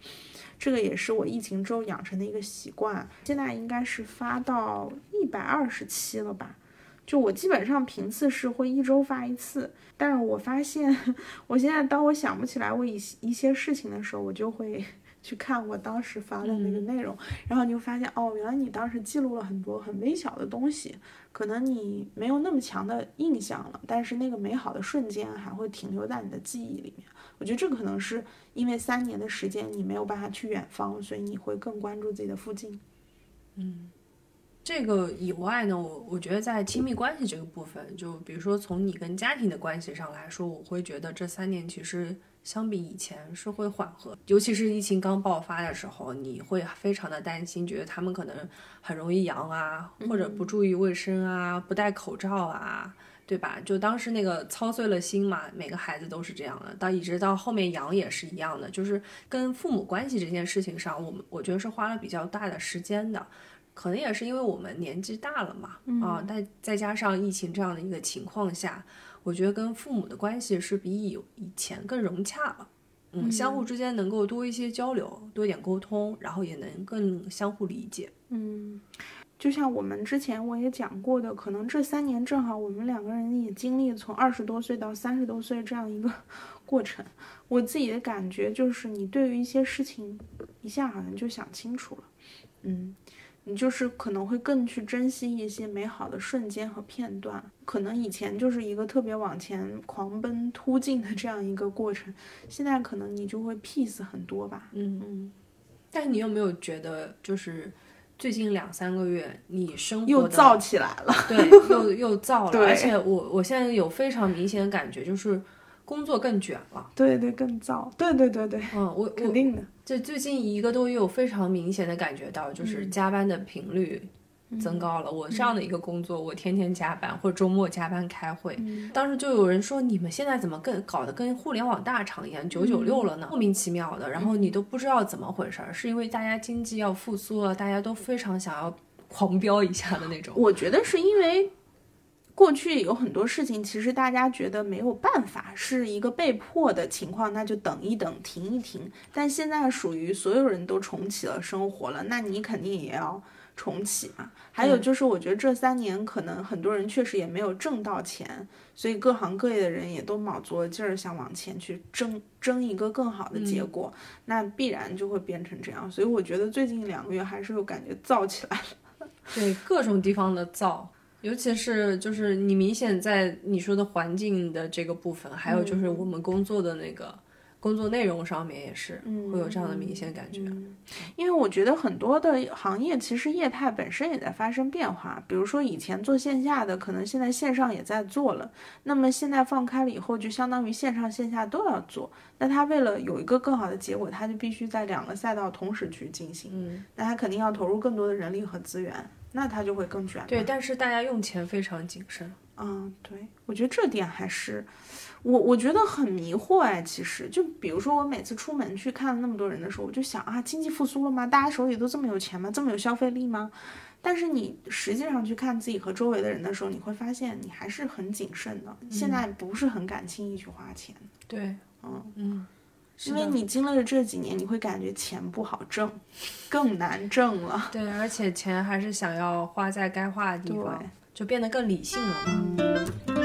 [SPEAKER 3] 这个也是我疫情之后养成的一个习惯，现在应该是发到一百二十期了吧。就我基本上频次是会一周发一次，但是我发现，我现在当我想不起来我一一些事情的时候，我就会去看我当时发的那个内容，然后你就发现哦，原来你当时记录了很多很微小的东西，可能你没有那么强的印象了，但是那个美好的瞬间还会停留在你的记忆里面。我觉得这个可能是因为三年的时间你没有办法去远方，所以你会更关注自己的附近。
[SPEAKER 2] 这个以外呢，我我觉得在亲密关系这个部分，就比如说从你跟家庭的关系上来说，我会觉得这三年其实相比以前是会缓和，尤其是疫情刚爆发的时候，你会非常的担心，觉得他们可能很容易阳啊，或者不注意卫生啊，不戴口罩啊。对吧？就当时那个操碎了心嘛，每个孩子都是这样的，到一直到后面阳也是一样的，就是跟父母关系这件事情上，我们我觉得是花了比较大的时间的。可能也是因为我们年纪大了嘛，啊，但再加上疫情这样的一个情况下，我觉得跟父母的关系是比以以前更融洽了，嗯，相互之间能够多一些交流，多一点沟通，然后也能更相互理解。
[SPEAKER 3] 嗯，就像我们之前我也讲过的，可能这三年正好我们两个人也经历从二十多岁到三十多岁这样一个 过程。我自己的感觉就是，你对于一些事情一下好像就想清楚了，嗯，你就是可能会更去珍惜一些美好的瞬间和片段。可能以前就是一个特别往前狂奔突进的这样一个过程，现在可能你就会 peace 很多吧。
[SPEAKER 2] 嗯
[SPEAKER 3] 嗯，
[SPEAKER 2] 但你有没有觉得，就是最近两三个月，你生活
[SPEAKER 3] 又燥起来了。
[SPEAKER 2] 对，又又燥了，而且我我现在有非常明显的感觉，就是工作更卷了。
[SPEAKER 3] 对对，更燥。对对对对，
[SPEAKER 2] 嗯，我我
[SPEAKER 3] 肯定的。
[SPEAKER 2] 这最近一个多月，我非常明显的感觉到，就是加班的频率增高了。我这样的一个工作，我天天加班或者周末加班开会，当时就有人说，你们现在怎么更搞得跟互联网大厂一样，九九六了呢？莫名其妙的，然后你都不知道怎么回事儿，是因为大家经济要复苏了，大家都非常想要狂飙一下的那种。
[SPEAKER 3] 我觉得是因为过去有很多事情，其实大家觉得没有办法，是一个被迫的情况，那就等一等，停一停。但现在属于所有人都重启了生活了，那你肯定也要重启嘛。还有就是，我觉得这三年可能很多人确实也没有挣到钱，所以各行各业的人也都卯足了劲儿想往前去争争一个更好的结果，那必然就会变成这样。所以我觉得最近两个月还是有感觉燥起来了。
[SPEAKER 2] 对各种地方的燥，尤其是就是你明显在你说的环境的这个部分，还有就是我们工作的那个工作内容上面也是会有这样的明显感觉。
[SPEAKER 3] 因为我觉得很多的行业其实业态本身也在发生变化，比如说以前做线下的，可能现在线上也在做了。那么现在放开了以后，就相当于线上线下都要做。那他为了有一个更好的结果，他就必须在两个赛道同时去进行。
[SPEAKER 2] 嗯，
[SPEAKER 3] 那他肯定要投入更多的人力和资源，那他就会更卷。
[SPEAKER 2] 对，但是大家用钱非常谨慎。
[SPEAKER 3] 嗯，对，我觉得这点还是我我觉得很迷惑哎。其实就比如说我每次出门去看那么多人的时候，我就想啊，经济复苏了吗？大家手里都这么有钱吗？这么有消费力吗？但是你实际上去看自己和周围的人的时候，你会发现你还是很谨慎的，现在不是很敢轻易去花钱。
[SPEAKER 2] 对，
[SPEAKER 3] 嗯
[SPEAKER 2] 嗯，是
[SPEAKER 3] 因为你经历了这几年，你会感觉钱不好挣，更难挣了。
[SPEAKER 2] 对，而且钱还是想要花在该花的地方，就变得更理性了嘛。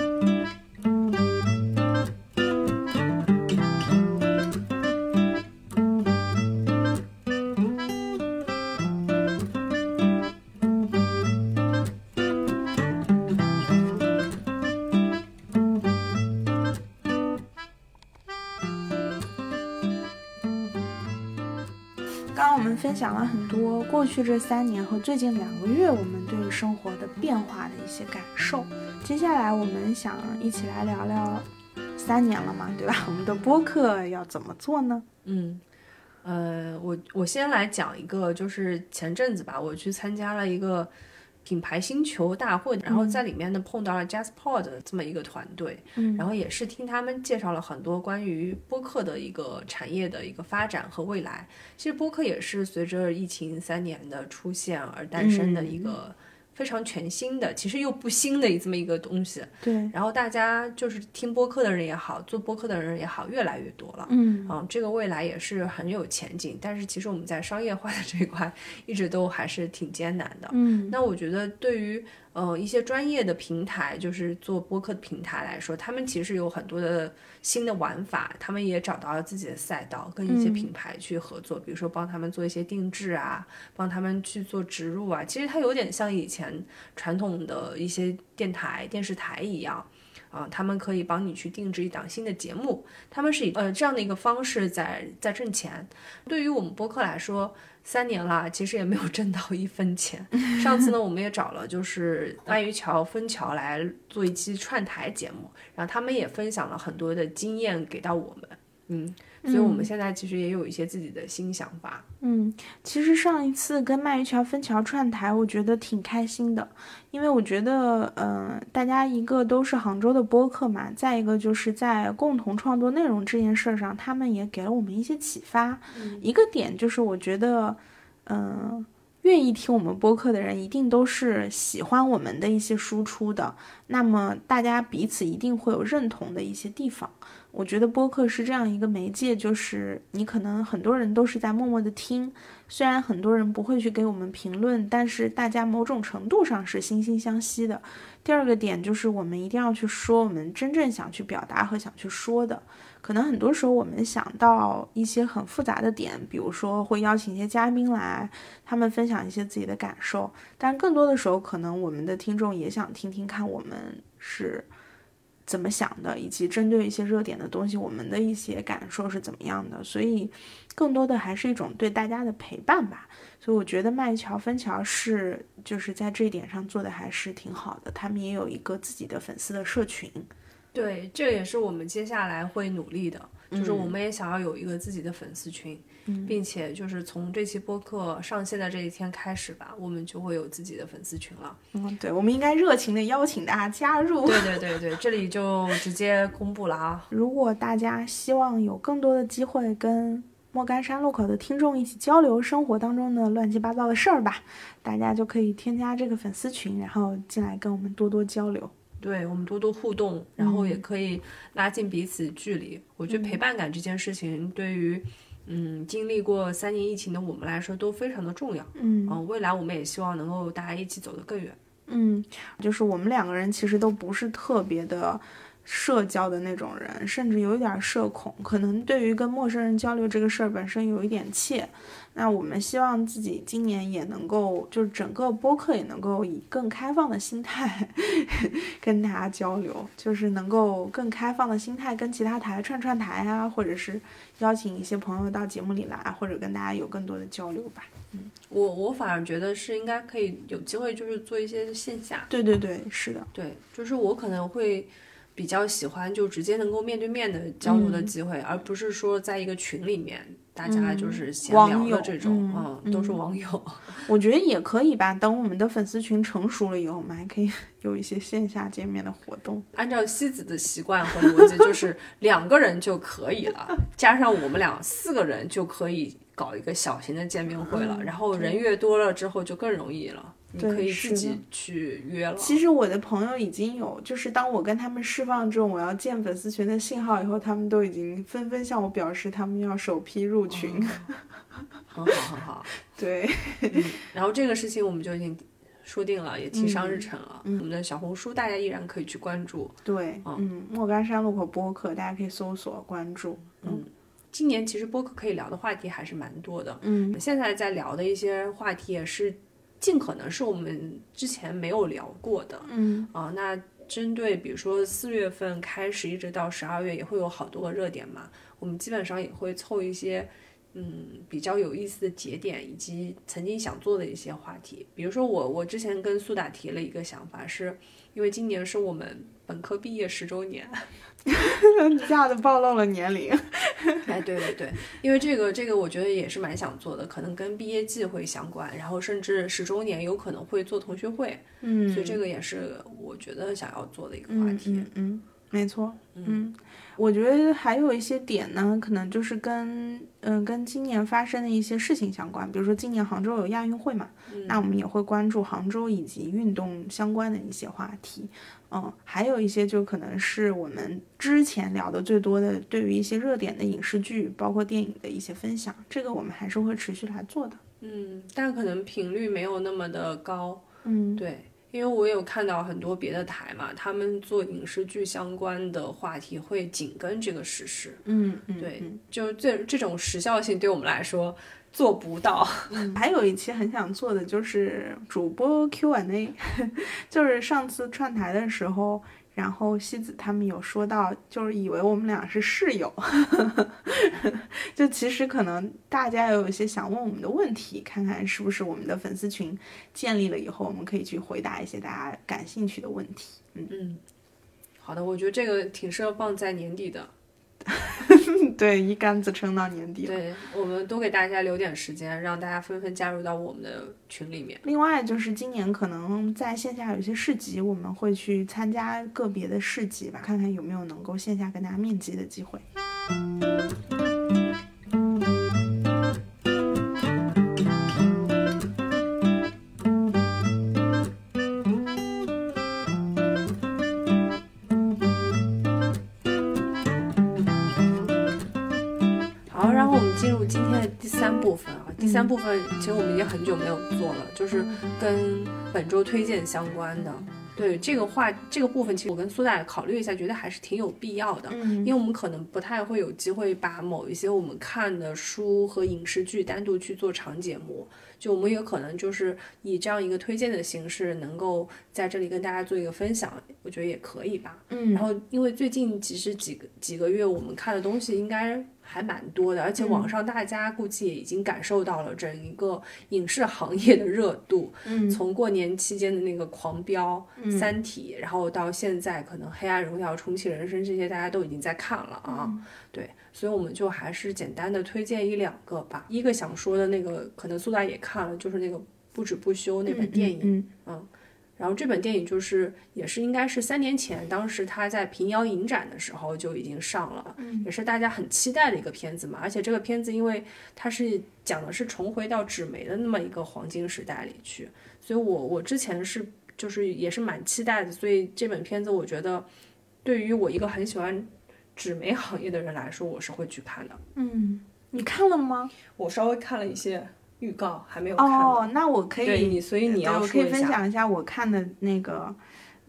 [SPEAKER 3] 享了很多过去这三年和最近两个月我们对于生活的变化的一些感受。接下来我们想一起来聊聊三年了嘛，对吧？我们的播客要怎么做呢？
[SPEAKER 2] 嗯，呃，我我先来讲一个，就是前阵子吧，我去参加了一个品牌星球大会，然后在里面呢碰到了 JazzPod 这么一个团队，
[SPEAKER 3] 嗯。
[SPEAKER 2] 然后也是听他们介绍了很多关于播客的一个产业的一个发展和未来。其实播客也是随着疫情三年的出现而诞生的一个非常全新的，其实又不新的这么一个东西。
[SPEAKER 3] 对，
[SPEAKER 2] 然后大家就是听播客的人也好，做播客的人也好，越来越多了。
[SPEAKER 3] 嗯
[SPEAKER 2] 嗯，这个未来也是很有前景，但是其实我们在商业化的这一块 一直都还是挺艰难的。
[SPEAKER 3] 嗯
[SPEAKER 2] 那我觉得对于呃一些专业的平台，就是做播客的平台来说，他们其实有很多的新的玩法，他们也找到了自己的赛道，跟一些
[SPEAKER 3] 嗯
[SPEAKER 2] 品牌去合作，比如说帮他们做一些定制啊，帮他们去做植入啊，其实它有点像以前传统的一些电台、电视台一样。啊、他们可以帮你去定制一档新的节目，他们是以呃这样的一个方式在在挣钱。对于我们播客来说，三年了，其实也没有挣到一分钱。上次呢，我们也找了就是鳗鱼桥、枫桥来做一期串台节目，然后他们也分享了很多的经验给到我们，嗯，所以我们现在其实也有一些自己的新想法。
[SPEAKER 3] 嗯，其实上一次跟鳗鱼桥分桥串台，我觉得挺开心的，因为我觉得，嗯、大家一个都是杭州的播客嘛，再一个就是在共同创作内容这件事儿上，他们也给了我们一些启发。一个点就是我觉得，嗯、愿意听我们播客的人，一定都是喜欢我们的一些输出的，那么大家彼此一定会有认同的一些地方。我觉得播客是这样一个媒介，就是你可能很多人都是在默默的听，虽然很多人不会去给我们评论，但是大家某种程度上是惺惺相惜的。第二个点就是我们一定要去说我们真正想去表达和想去说的，可能很多时候我们想到一些很复杂的点，比如说会邀请一些嘉宾来，他们分享一些自己的感受，但更多的时候，可能我们的听众也想听听看我们是怎么想的，以及针对一些热点的东西，我们的一些感受是怎么样的。所以，更多的还是一种对大家的陪伴吧。所以，我觉得麦桥分桥是就是在这一点上做的还是挺好的，他们也有一个自己的粉丝的社群。
[SPEAKER 2] 对，这也是我们接下来会努力的，就是我们也想要有一个自己的粉丝群，并且就是从这期播客上线的这一天开始吧，我们就会有自己的粉丝群了。
[SPEAKER 3] 嗯，对，我们应该热情的邀请大家加入。
[SPEAKER 2] 对对对对，这里就直接公布了啊！
[SPEAKER 3] 如果大家希望有更多的机会跟莫干山路口的听众一起交流生活当中的乱七八糟的事儿吧，大家就可以添加这个粉丝群，然后进来跟我们多多交流。
[SPEAKER 2] 对我们多多互动，然后也可以拉近彼此距离。我觉得陪伴感这件事情，对于嗯经历过三年疫情的我们来说都非常的重要。
[SPEAKER 3] 嗯
[SPEAKER 2] 嗯，未来我们也希望能够大家一起走得更远。
[SPEAKER 3] 嗯，就是我们两个人其实都不是特别的社交的那种人，甚至有一点社恐，可能对于跟陌生人交流这个事儿本身有一点怯。那我们希望自己今年也能够，就是整个播客也能够以更开放的心态 跟大家交流，就是能够更开放的心态跟其他台串串台啊，或者是邀请一些朋友到节目里来，或者跟大家有更多的交流吧。
[SPEAKER 2] 嗯，我我反而觉得是应该可以有机会，就是做一些线下。
[SPEAKER 3] 对对对，是的，
[SPEAKER 2] 对，就是我可能会。比较喜欢就直接能够面对面的交流的机会，而不是说在一个群里面大家就是闲聊的这种，嗯，都是网友。
[SPEAKER 3] 我觉得也可以吧，等我们的粉丝群成熟了以后，我们还可以 有一些线下见面的活动。
[SPEAKER 2] 按照西子的习惯和逻辑，就是两个人就可以了，加上我们俩四个人就可以搞一个小型的见面会了，然后人越多了之后就更容易了。你可以自己去约了。
[SPEAKER 3] 其实我的朋友已经有，就是当我跟他们释放这种我要建粉丝群的信号以后，他们都已经纷纷向我表示他们要首批入群。
[SPEAKER 2] 很好，很好。
[SPEAKER 3] 对。
[SPEAKER 2] 然后这个事情我们就已经说定了，也提上日程了。我们的小红书大家依然可以去关注。
[SPEAKER 3] 对，嗯，莫干山路口播客大家可以搜索关注。
[SPEAKER 2] 嗯，今年其实播客可以聊的话题还是蛮多的。
[SPEAKER 3] 嗯，
[SPEAKER 2] 现在在聊的一些话题也是。尽可能是我们之前没有聊过的，
[SPEAKER 3] 嗯。
[SPEAKER 2] 啊，那针对比如说四月份开始一直到十二月也会有好多个热点嘛，我们基本上也会凑一些嗯比较有意思的节点以及曾经想做的一些话题，比如说我我之前跟苏打提了一个想法，是因为今年是我们本科毕业十周年。
[SPEAKER 3] 一下子暴露了年龄。
[SPEAKER 2] 哎，对对对，因为这个这个，我觉得也是蛮想做的，可能跟毕业季会相关，然后甚至十周年有可能会做同学会，
[SPEAKER 3] 嗯，
[SPEAKER 2] 所以这个也是我觉得想要做的一个话题。
[SPEAKER 3] 嗯嗯，没错。嗯，我觉得还有一些点呢，可能就是跟嗯跟今年发生的一些事情相关，比如说今年杭州有亚运会嘛，那我们也会关注杭州以及运动相关的一些话题。嗯，还有一些就可能是我们之前聊的最多的，对于一些热点的影视剧，包括电影的一些分享，这个我们还是会持续来做的。
[SPEAKER 2] 嗯，但可能频率没有那么的高。
[SPEAKER 3] 嗯，
[SPEAKER 2] 对，因为我有看到很多别的台嘛，他们做影视剧相关的话题会紧跟这个时事。
[SPEAKER 3] 嗯嗯，
[SPEAKER 2] 对，就这这种时效性对我们来说。做不到，
[SPEAKER 3] 还有一期很想做的就是主播 Q&A，就是上次串台的时候，然后西子他们有说到，就是以为我们俩是室友，就其实可能大家也有一些想问我们的问题，看看是不是我们的粉丝群建立了以后，我们可以去回答一些大家感兴趣的问题。
[SPEAKER 2] 嗯嗯，好的，我觉得这个挺适合放在年底的。
[SPEAKER 3] 对，一竿子撑到年底。
[SPEAKER 2] 对，我们多给大家留点时间，让大家纷纷加入到我们的群里面。
[SPEAKER 3] 另外，就是今年可能在线下有些市集，我们会去参加个别的市集吧，看看有没有能够线下跟大家面基的机会。
[SPEAKER 2] 部分其实我们已经很久没有做了，就是跟本周推荐相关的。对这个话这个部分，其实我跟苏大考虑一下，觉得还是挺有必要的。
[SPEAKER 3] 嗯，
[SPEAKER 2] 因为我们可能不太会有机会把某一些我们看的书和影视剧单独去做长节目，就我们也可能就是以这样一个推荐的形式，能够在这里跟大家做一个分享，我觉得也可以吧。
[SPEAKER 3] 嗯，
[SPEAKER 2] 然后因为最近其实几个几个月我们看的东西应该还蛮多的，而且网上大家估计也已经感受到了整一个影视行业的热度。
[SPEAKER 3] 嗯
[SPEAKER 2] 从过年期间的那个狂飙、
[SPEAKER 3] 嗯
[SPEAKER 2] 三体，然后到现在可能《黑暗荣耀》《重启人生》这些大家都已经在看了啊。
[SPEAKER 3] 嗯
[SPEAKER 2] 对，所以我们就还是简单的推荐一两个吧。一个想说的那个，可能苏大也看了，就是那个《不止不休》那本电影。
[SPEAKER 3] 嗯
[SPEAKER 2] 然后这本电影就是也是应该是三年前，当时他在平遥影展的时候就已经上了，
[SPEAKER 3] 嗯
[SPEAKER 2] 也是大家很期待的一个片子嘛。而且这个片子因为它是讲的是重回到纸媒的那么一个黄金时代里去，所以我我之前是就是也是蛮期待的。所以这本片子我觉得对于我一个很喜欢纸媒行业的人来说，我是会去看的。
[SPEAKER 3] 嗯，你看了吗？
[SPEAKER 2] 我稍微看了一些预告，还没有看。
[SPEAKER 3] 哦，那我可以，
[SPEAKER 2] 对你，所以你
[SPEAKER 3] 要我可以。分享一下我看的那个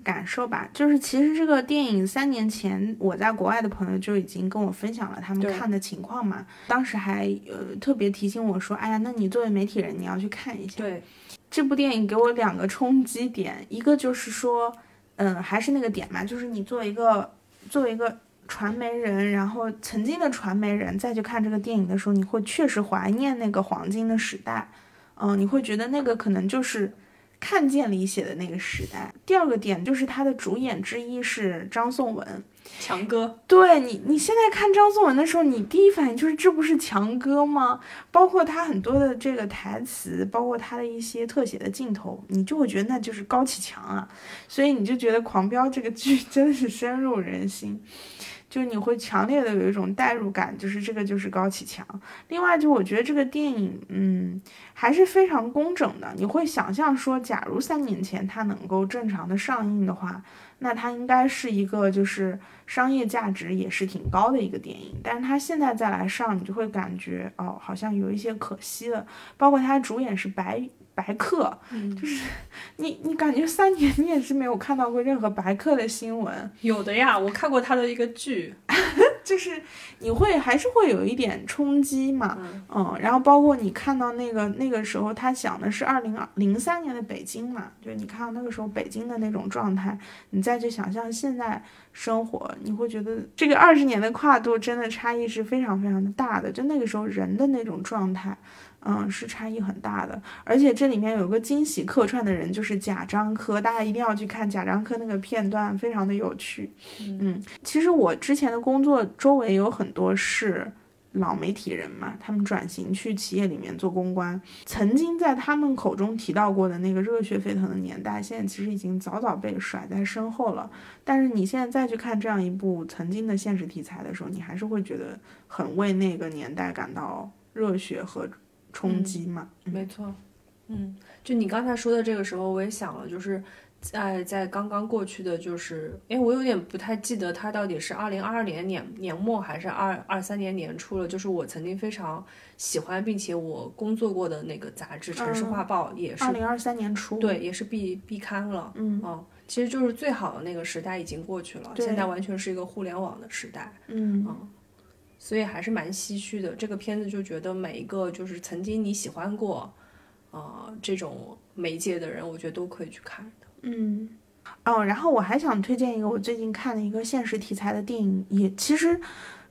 [SPEAKER 3] 感受吧。就是其实这个电影三年前我在国外的朋友就已经跟我分享了他们看的情况嘛，当时还呃特别提醒我说，哎呀，那你作为媒体人你要去看一下。
[SPEAKER 2] 对，
[SPEAKER 3] 这部电影给我两个冲击点，一个就是说，嗯，还是那个点嘛，就是你作为一个作为一个传媒人，然后曾经的传媒人再去看这个电影的时候，你会确实怀念那个黄金的时代，嗯，你会觉得那个可能就是看见里写的那个时代。第二个点就是他的主演之一是张颂文，
[SPEAKER 2] 强哥，
[SPEAKER 3] 对你，你现在看张颂文的时候，你第一反应就是这不是强哥吗？包括他很多的这个台词，包括他的一些特写的镜头，你就会觉得那就是高启强啊，所以你就觉得《狂飙》这个剧 真的是深入人心，就你会强烈的有一种代入感，就是这个就是高启强。另外，就我觉得这个电影，嗯，还是非常工整的。你会想象说，假如三年前它能够正常的上映的话，那它应该是一个就是商业价值也是挺高的一个电影。但是它现在再来上，你就会感觉哦，好像有一些可惜了。包括它主演是白白客，
[SPEAKER 2] 嗯，
[SPEAKER 3] 就是你你感觉三年你也是没有看到过任何白客的新闻。
[SPEAKER 2] 有的呀，我看过他的一个剧，
[SPEAKER 3] 就是你会还是会有一点冲击嘛，
[SPEAKER 2] 嗯
[SPEAKER 3] 嗯，然后包括你看到那个那个时候，他讲的是二零零三年的北京嘛，就是你看到那个时候北京的那种状态，你再去想象现在生活，你会觉得这个二十年的跨度真的差异是非常非常的大的，就那个时候人的那种状态。嗯，是差异很大的，而且这里面有个惊喜客串的人，就是贾樟柯，大家一定要去看贾樟柯那个片段，非常的有趣。嗯，其实我之前的工作周围有很多是老媒体人嘛，他们转型去企业里面做公关，曾经在他们口中提到过的那个热血沸腾的年代，现在其实已经早早被甩在身后了。但是你现在再去看这样一部曾经的现实题材的时候，你还是会觉得很为那个年代感到热血和冲击嘛。
[SPEAKER 2] 没错，嗯，就你刚才说的这个时候，我也想了，就是在在刚刚过去的就是，因为我有点不太记得它到底是二零二二年年年末还是二二三年年初了。就是我曾经非常喜欢并且我工作过的那个杂志《城市画报》也是
[SPEAKER 3] 二零二三年初，
[SPEAKER 2] 对，也是必必刊了。
[SPEAKER 3] 嗯
[SPEAKER 2] 嗯，其实就是最好的那个时代已经过去了，现在完全是一个互联网的时代。
[SPEAKER 3] 嗯
[SPEAKER 2] 所以还是蛮唏嘘的。这个片子就觉得每一个就是曾经你喜欢过，呃，这种媒介的人，我觉得都可以去看的。
[SPEAKER 3] 嗯，哦，然后我还想推荐一个我最近看的一个现实题材的电影，也其实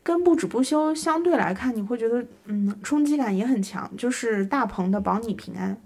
[SPEAKER 3] 跟不止不休相对来看，你会觉得嗯冲击感也很强，就是大鹏的《保你平安》。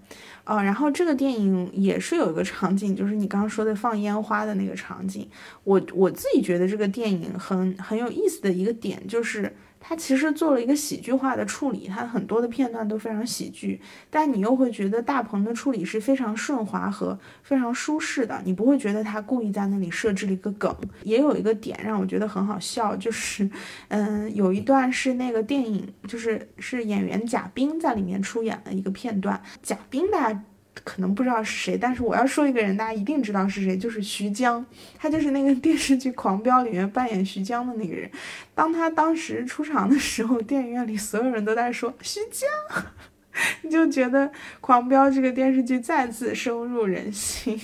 [SPEAKER 3] 哦，然后这个电影也是有一个场景，就是你刚刚说的放烟花的那个场景。我我自己觉得这个电影很很有意思的一个点就是。它其实做了一个喜剧化的处理，它很多的片段都非常喜剧，但你又会觉得大鹏的处理是非常顺滑和非常舒适的，你不会觉得他故意在那里设置了一个梗。也有一个点让我觉得很好笑，就是，嗯，有一段是那个电影，就是是演员贾冰在里面出演的一个片段。贾冰大家可能不知道是谁，但是我要说一个人，大家一定知道是谁，就是徐江，他就是那个电视剧《狂飙》里面扮演徐江的那个人。当他当时出场的时候，电影院里所有人都在说徐江。你 就觉得《狂飙》这个电视剧再次深入人心。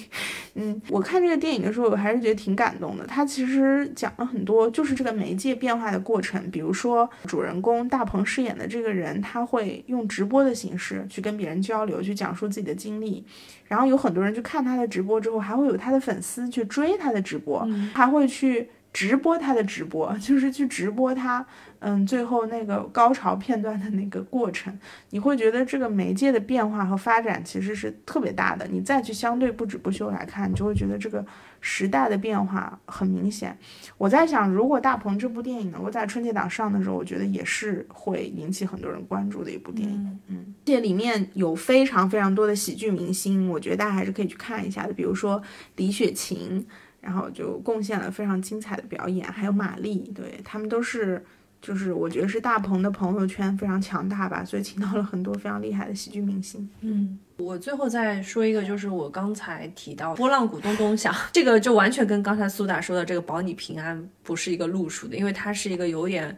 [SPEAKER 3] 嗯，我看这个电影的时候，我还是觉得挺感动的。它其实讲了很多，就是这个媒介变化的过程。比如说，主人公大鹏饰演的这个人，他会用直播的形式去跟别人交流，去讲述自己的经历。然后有很多人去看他的直播之后，还会有他的粉丝去追他的直播，还会去。直播他的直播，就是去直播他，嗯，最后那个高潮片段的那个过程，你会觉得这个媒介的变化和发展其实是特别大的。你再去相对不止不休来看，你就会觉得这个时代的变化很明显。我在想，如果大鹏这部电影能够在春节档上的时候，我觉得也是会引起很多人关注的一部电影。嗯，这里面有非常非常多的喜剧明星，我觉得大家还是可以去看一下的，比如说李雪琴。然后就贡献了非常精彩的表演，还有马丽，对他们都是，就是我觉得是大鹏的朋友圈非常强大吧，所以请到了很多非常厉害的喜剧明星。
[SPEAKER 2] 嗯，我最后再说一个，就是我刚才提到波浪鼓咚咚响，这个就完全跟刚才苏打说的这个保你平安不是一个路数的，因为它是一个有点，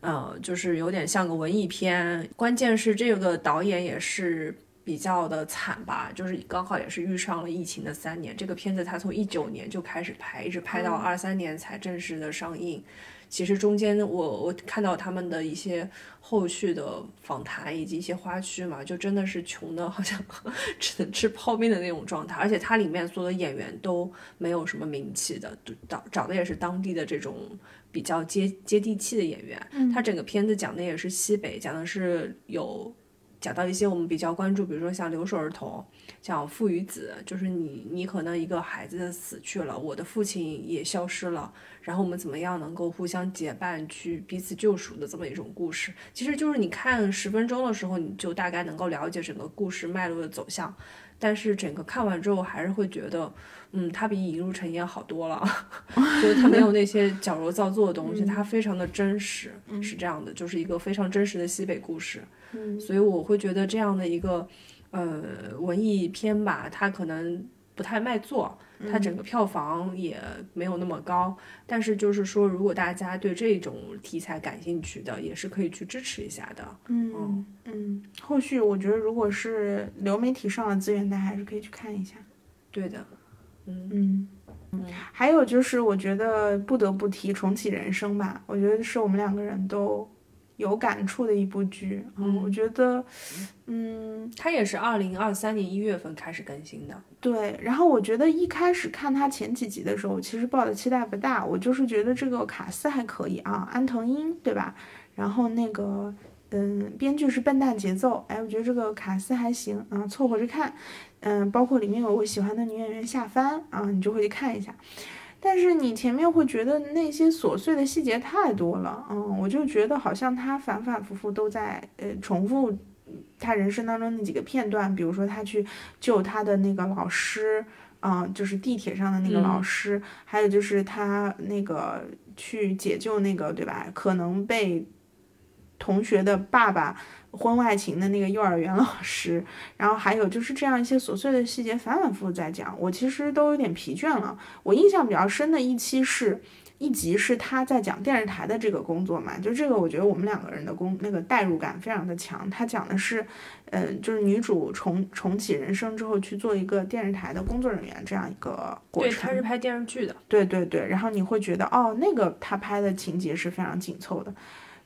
[SPEAKER 2] 呃，就是有点像个文艺片，关键是这个导演也是。比较的惨吧，就是刚好也是遇上了疫情的三年。这个片子它从一九年就开始拍，一直拍到二三年才正式的上映。其实中间我我看到他们的一些后续的访谈以及一些花絮嘛，就真的是穷的好像 只能吃泡面的那种状态。而且它里面所有的演员都没有什么名气的，找找的也是当地的这种比较接接地气的演员。嗯、他整个片子讲的也是西北，讲的是有。讲到一些我们比较关注，比如说像留守儿童，像父与子，就是你你可能一个孩子死去了，我的父亲也消失了，然后我们怎么样能够互相结伴去彼此救赎的这么一种故事。其实就是你看十分钟的时候，你就大概能够了解整个故事脉络的走向，但是整个看完之后还是会觉得，嗯，它比《引入尘烟》好多了，就是它没有那些矫揉造作的东西，它非常的真实，是这样的，就是一个非常真实的西北故事。所以我会觉得这样的一个，呃，文艺片吧，它可能不太卖座，它整个票房也没有那么高。但是就是说，如果大家对这种题材感兴趣的，也是可以去支持一下的。
[SPEAKER 3] 嗯嗯，后续我觉得如果是流媒体上的资源，大家还是可以去看一下。
[SPEAKER 2] 对的，
[SPEAKER 3] 嗯嗯嗯。还有就是，我觉得不得不提《重启人生》吧，我觉得是我们两个人都。有感触的一部剧，嗯，我觉得，嗯，
[SPEAKER 2] 它也是二零二三年一月份开始更新的，
[SPEAKER 3] 对。然后我觉得一开始看它前几集的时候，其实抱的期待不大，我就是觉得这个卡斯还可以啊，安藤英对吧？然后那个，嗯，编剧是笨蛋节奏，哎，我觉得这个卡斯还行啊，凑合着看，嗯，包括里面有我喜欢的女演员夏帆啊，你就会去看一下。但是你前面会觉得那些琐碎的细节太多了，嗯，我就觉得好像他反反复复都在呃重复他人生当中那几个片段，比如说他去救他的那个老师，嗯，就是地铁上的那个老师，还有就是他那个去解救那个对吧？可能被同学的爸爸。婚外情的那个幼儿园老师，然后还有就是这样一些琐碎的细节反反复复在讲，我其实都有点疲倦了。我印象比较深的一期是一集是他在讲电视台的这个工作嘛，就这个我觉得我们两个人的工那个代入感非常的强。他讲的是，嗯，就是女主重重启人生之后去做一个电视台的工作人员这样一个过程。
[SPEAKER 2] 对，他是拍电视剧的。
[SPEAKER 3] 对对对，然后你会觉得哦，那个他拍的情节是非常紧凑的，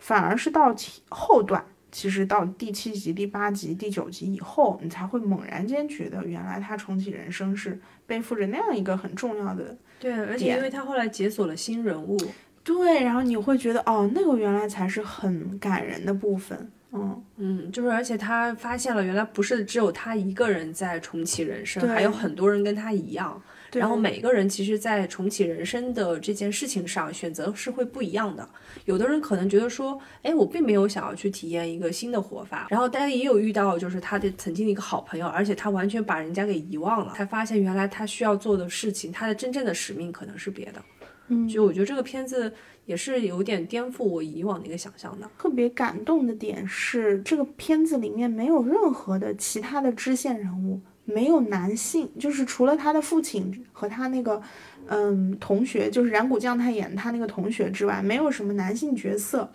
[SPEAKER 3] 反而是到后段。其实到第七集、第八集、第九集以后，你才会猛然间觉得，原来他重启人生是背负着那样一个很重要的。
[SPEAKER 2] 对，而且因为他后来解锁了新人物。
[SPEAKER 3] 对，然后你会觉得，哦，那个原来才是很感人的部分。嗯
[SPEAKER 2] 嗯，就是而且他发现了，原来不是只有他一个人在重启人生，还有很多人跟他一样。然后每个人其实，在重启人生的这件事情上，选择是会不一样的。有的人可能觉得说，哎，我并没有想要去体验一个新的活法。然后大家也有遇到，就是他的曾经的一个好朋友，而且他完全把人家给遗忘了，才发现原来他需要做的事情，他的真正的使命可能是别的。
[SPEAKER 3] 嗯，
[SPEAKER 2] 就我觉得这个片子也是有点颠覆我以往的一个想象的。
[SPEAKER 3] 特别感动的点是，这个片子里面没有任何的其他的支线人物。没有男性，就是除了他的父亲和他那个，嗯，同学，就是染谷将太演他那个同学之外，没有什么男性角色，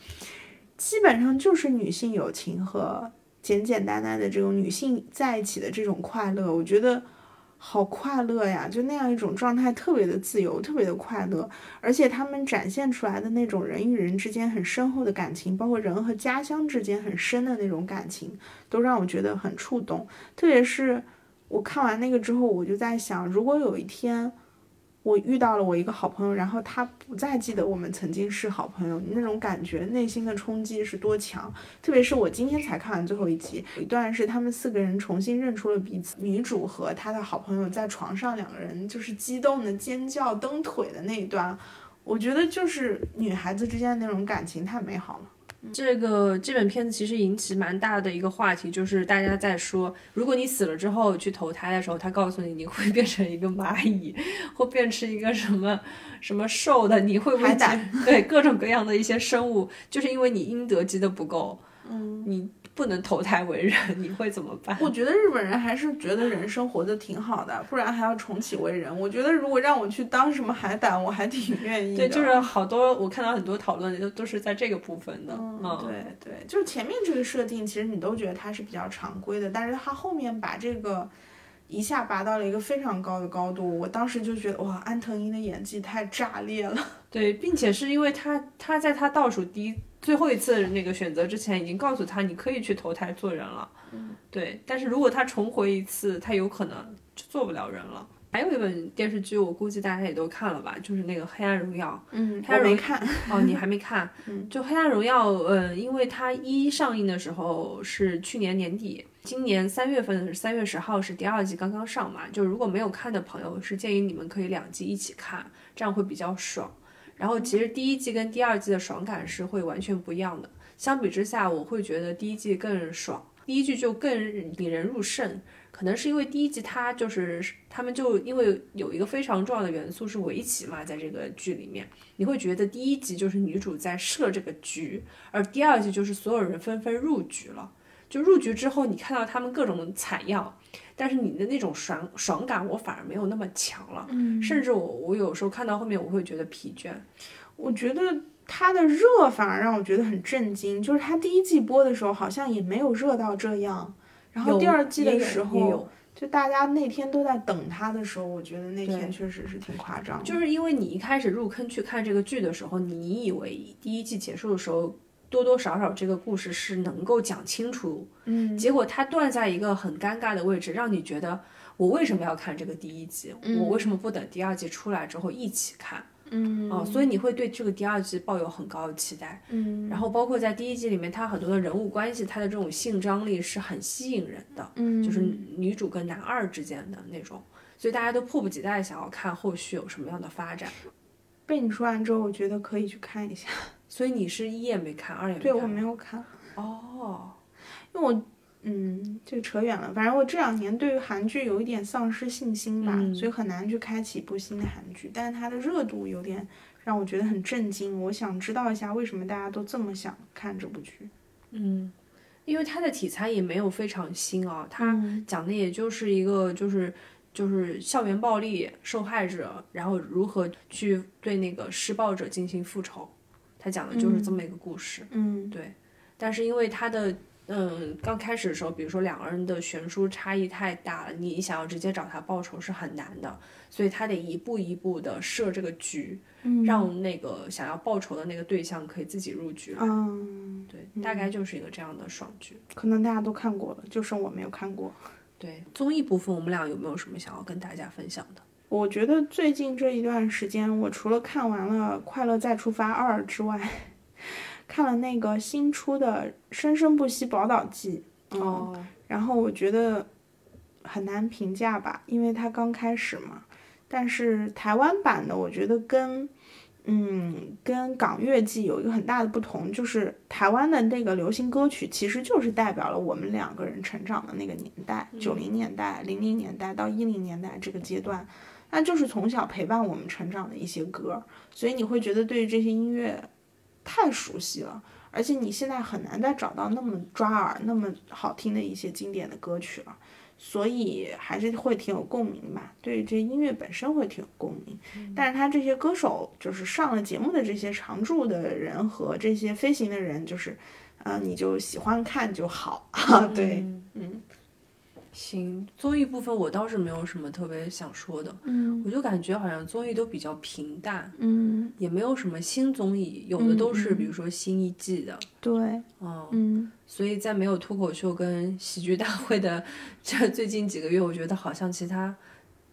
[SPEAKER 3] 基本上就是女性友情和简简单单的这种女性在一起的这种快乐，我觉得好快乐呀！就那样一种状态，特别的自由，特别的快乐。而且他们展现出来的那种人与人之间很深厚的感情，包括人和家乡之间很深的那种感情，都让我觉得很触动。特别是我看完那个之后，我就在想，如果有一天。我遇到了我一个好朋友，然后他不再记得我们曾经是好朋友，那种感觉，内心的冲击是多强。特别是我今天才看完最后一集，有一段是他们四个人重新认出了彼此，女主和她的好朋友在床上，两个人就是激动的尖叫、蹬腿的那一段，我觉得就是女孩子之间的那种感情太美好了。
[SPEAKER 2] 这个这本片子其实引起蛮大的一个话题，就是大家在说，如果你死了之后去投胎的时候，他告诉你你会变成一个蚂蚁，或变成一个什么什么兽的，你会不会 对各种各样的一些生物，就是因为你阴德积的不够，嗯，你。不能投胎为人，你会怎么办？
[SPEAKER 3] 我觉得日本人还是觉得人生活的挺好的，不然还要重启为人。我觉得如果让我去当什么海胆，我还挺愿意
[SPEAKER 2] 的。对，就是好多我看到很多讨论都都是在这个部分的。
[SPEAKER 3] 嗯，对对，就是前面这个设定，其实你都觉得它是比较常规的，但是它后面把这个一下拔到了一个非常高的高度，我当时就觉得哇，安藤樱的演技太炸裂了。
[SPEAKER 2] 对，并且是因为他他在他倒数第一。最后一次那个选择之前，已经告诉他你可以去投胎做人了。嗯，对。但是如果他重回一次，他有可能就做不了人了。还有一本电视剧，我估计大家也都看了吧，就是那个《黑暗荣耀》。
[SPEAKER 3] 嗯，我没看。
[SPEAKER 2] 哦，你还没看？嗯，就《黑暗荣耀》，嗯，因为它一上映的时候是去年年底，今年三月份三月十号是第二季刚刚上嘛。就如果没有看的朋友，是建议你们可以两季一起看，这样会比较爽。然后其实第一季跟第二季的爽感是会完全不一样的。相比之下，我会觉得第一季更爽，第一季就更引人入胜。可能是因为第一季它就是他们就因为有一个非常重要的元素是围棋嘛，在这个剧里面，你会觉得第一集就是女主在设这个局，而第二季就是所有人纷纷入局了。就入局之后，你看到他们各种采样。但是你的那种爽爽感，我反而没有那么强了。嗯，甚至我我有时候看到后面，我会觉得疲倦。
[SPEAKER 3] 我觉得它的热反而让我觉得很震惊，就是它第一季播的时候好像也没有热到这样。然后第二季的时候，就大家那天都在等他的时候，我觉得那天确实是挺夸张。
[SPEAKER 2] 就是因为你一开始入坑去看这个剧的时候，你以为第一季结束的时候。多多少少这个故事是能够讲清楚，嗯，结果它断在一个很尴尬的位置，让你觉得我为什么要看这个第一集？我为什么不等第二季出来之后一起看？嗯，哦，所以你会对这个第二季抱有很高的期待，嗯，然后包括在第一季里面，它很多的人物关系，它的这种性张力是很吸引人的，嗯，就是女主跟男二之间的那种，所以大家都迫不及待想要看后续有什么样的发展。
[SPEAKER 3] 被你说完之后，我觉得可以去看一下。
[SPEAKER 2] 所以你是一也没看，二也没看。
[SPEAKER 3] 对，我没有看。
[SPEAKER 2] 哦，
[SPEAKER 3] 因为我，嗯，这个扯远了。反正我这两年对于韩剧有一点丧失信心吧，所以很难去开启一部新的韩剧。但是它的热度有点让我觉得很震惊。我想知道一下，为什么大家都这么想看这部剧？
[SPEAKER 2] 嗯，因为它的题材也没有非常新啊，它讲的也就是一个就是就是校园暴力受害者，然后如何去对那个施暴者进行复仇。他讲的就是这么一个故事，
[SPEAKER 3] 嗯，
[SPEAKER 2] 对，但是因为他的，嗯，刚开始的时候，比如说两个人的悬殊差异太大了，你想要直接找他报仇是很难的，所以他得一步一步的设这个局，让那个想要报仇的那个对象可以自己入局，
[SPEAKER 3] 嗯，
[SPEAKER 2] 对，大概就是一个这样的爽剧，
[SPEAKER 3] 可能大家都看过了，就剩我没有看过。
[SPEAKER 2] 对，综艺部分我们俩有没有什么想要跟大家分享的？
[SPEAKER 3] 我觉得最近这一段时间，我除了看完了《快乐再出发二》之外，看了那个新出的《生生不息宝岛记》。
[SPEAKER 2] 哦。
[SPEAKER 3] 然后我觉得很难评价吧，因为它刚开始嘛。但是台湾版的，我觉得跟嗯跟港乐季有一个很大的不同，就是台湾的那个流行歌曲，其实就是代表了我们两个人成长的那个年代，九零年代、零零年代到一零年代这个阶段。那就是从小陪伴我们成长的一些歌，所以你会觉得对于这些音乐太熟悉了，而且你现在很难再找到那么抓耳、那么好听的一些经典的歌曲了，所以还是会挺有共鸣吧。对于这音乐本身会挺有共鸣，但是他这些歌手就是上了节目的这些常驻的人和这些飞行的人，就是呃，你就喜欢看就好啊。对，嗯
[SPEAKER 2] 行，综艺部分我倒是没有什么特别想说的，
[SPEAKER 3] 嗯
[SPEAKER 2] 我就感觉好像综艺都比较平淡，
[SPEAKER 3] 嗯，
[SPEAKER 2] 也没有什么新综艺，有的都是比如说新一季的，
[SPEAKER 3] 对，
[SPEAKER 2] 嗯，
[SPEAKER 3] 嗯
[SPEAKER 2] 所以在没有脱口秀跟喜剧大会的这最近几个月，我觉得好像其他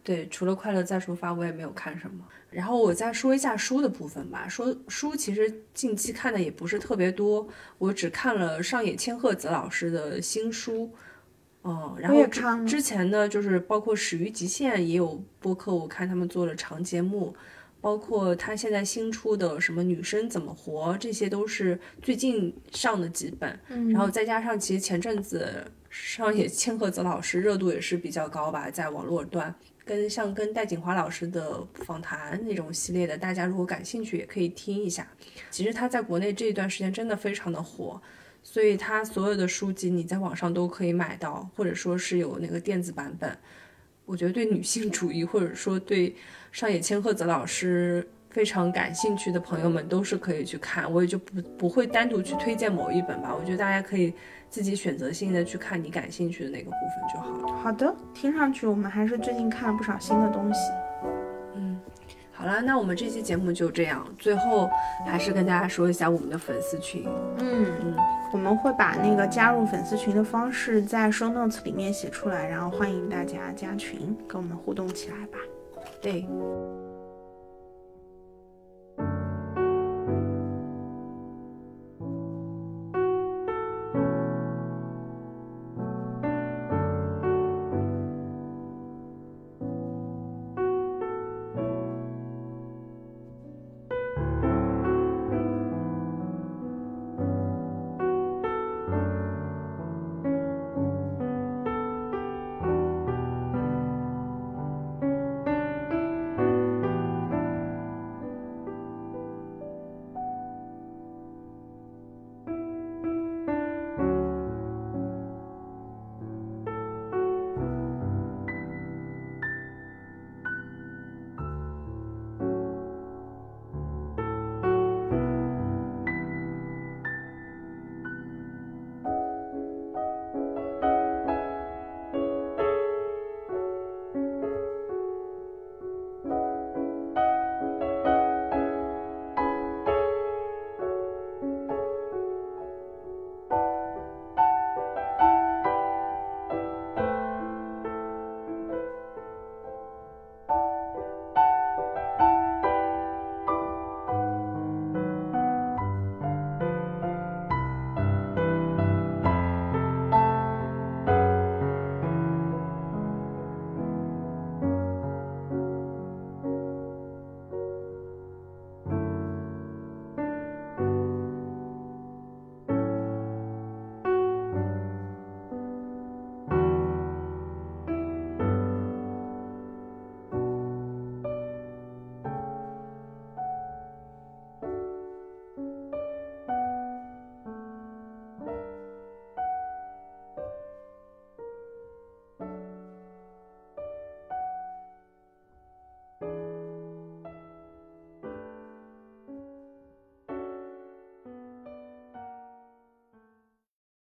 [SPEAKER 2] 对除了快乐再出发，我也没有看什么。然后我再说一下书的部分吧，说书其实近期看的也不是特别多，我只看了上野千鹤子老师的新书。嗯，然后之前呢，就是包括《始于极限》也有播客，我看他们做了长节目，包括他现在新出的什么《女生怎么活》，这些都是最近上的几本。
[SPEAKER 3] 嗯，
[SPEAKER 2] 然后再加上其实前阵子上野千鹤子老师热度也是比较高吧，在网络端。跟像跟戴锦华老师的访谈那种系列的，大家如果感兴趣也可以听一下。其实他在国内这一段时间真的非常的火，所以他所有的书籍你在网上都可以买到，或者说是有那个电子版本。我觉得对女性主义或者说对上野千鹤子老师非常感兴趣的朋友们都是可以去看，我也就不不会单独去推荐某一本吧。我觉得大家可以自己选择性的去看你感兴趣的那个部分就好了。
[SPEAKER 3] 好的，听上去我们还是最近看了不少新的东西。
[SPEAKER 2] 嗯，好了，那我们这期节目就这样。最后还是跟大家说一下我们的粉丝群，
[SPEAKER 3] 嗯
[SPEAKER 2] 嗯，
[SPEAKER 3] 我们会把那个加入粉丝群的方式在 show notes 里面写出来，然后欢迎大家加群，跟我们互动起来吧。
[SPEAKER 2] 对，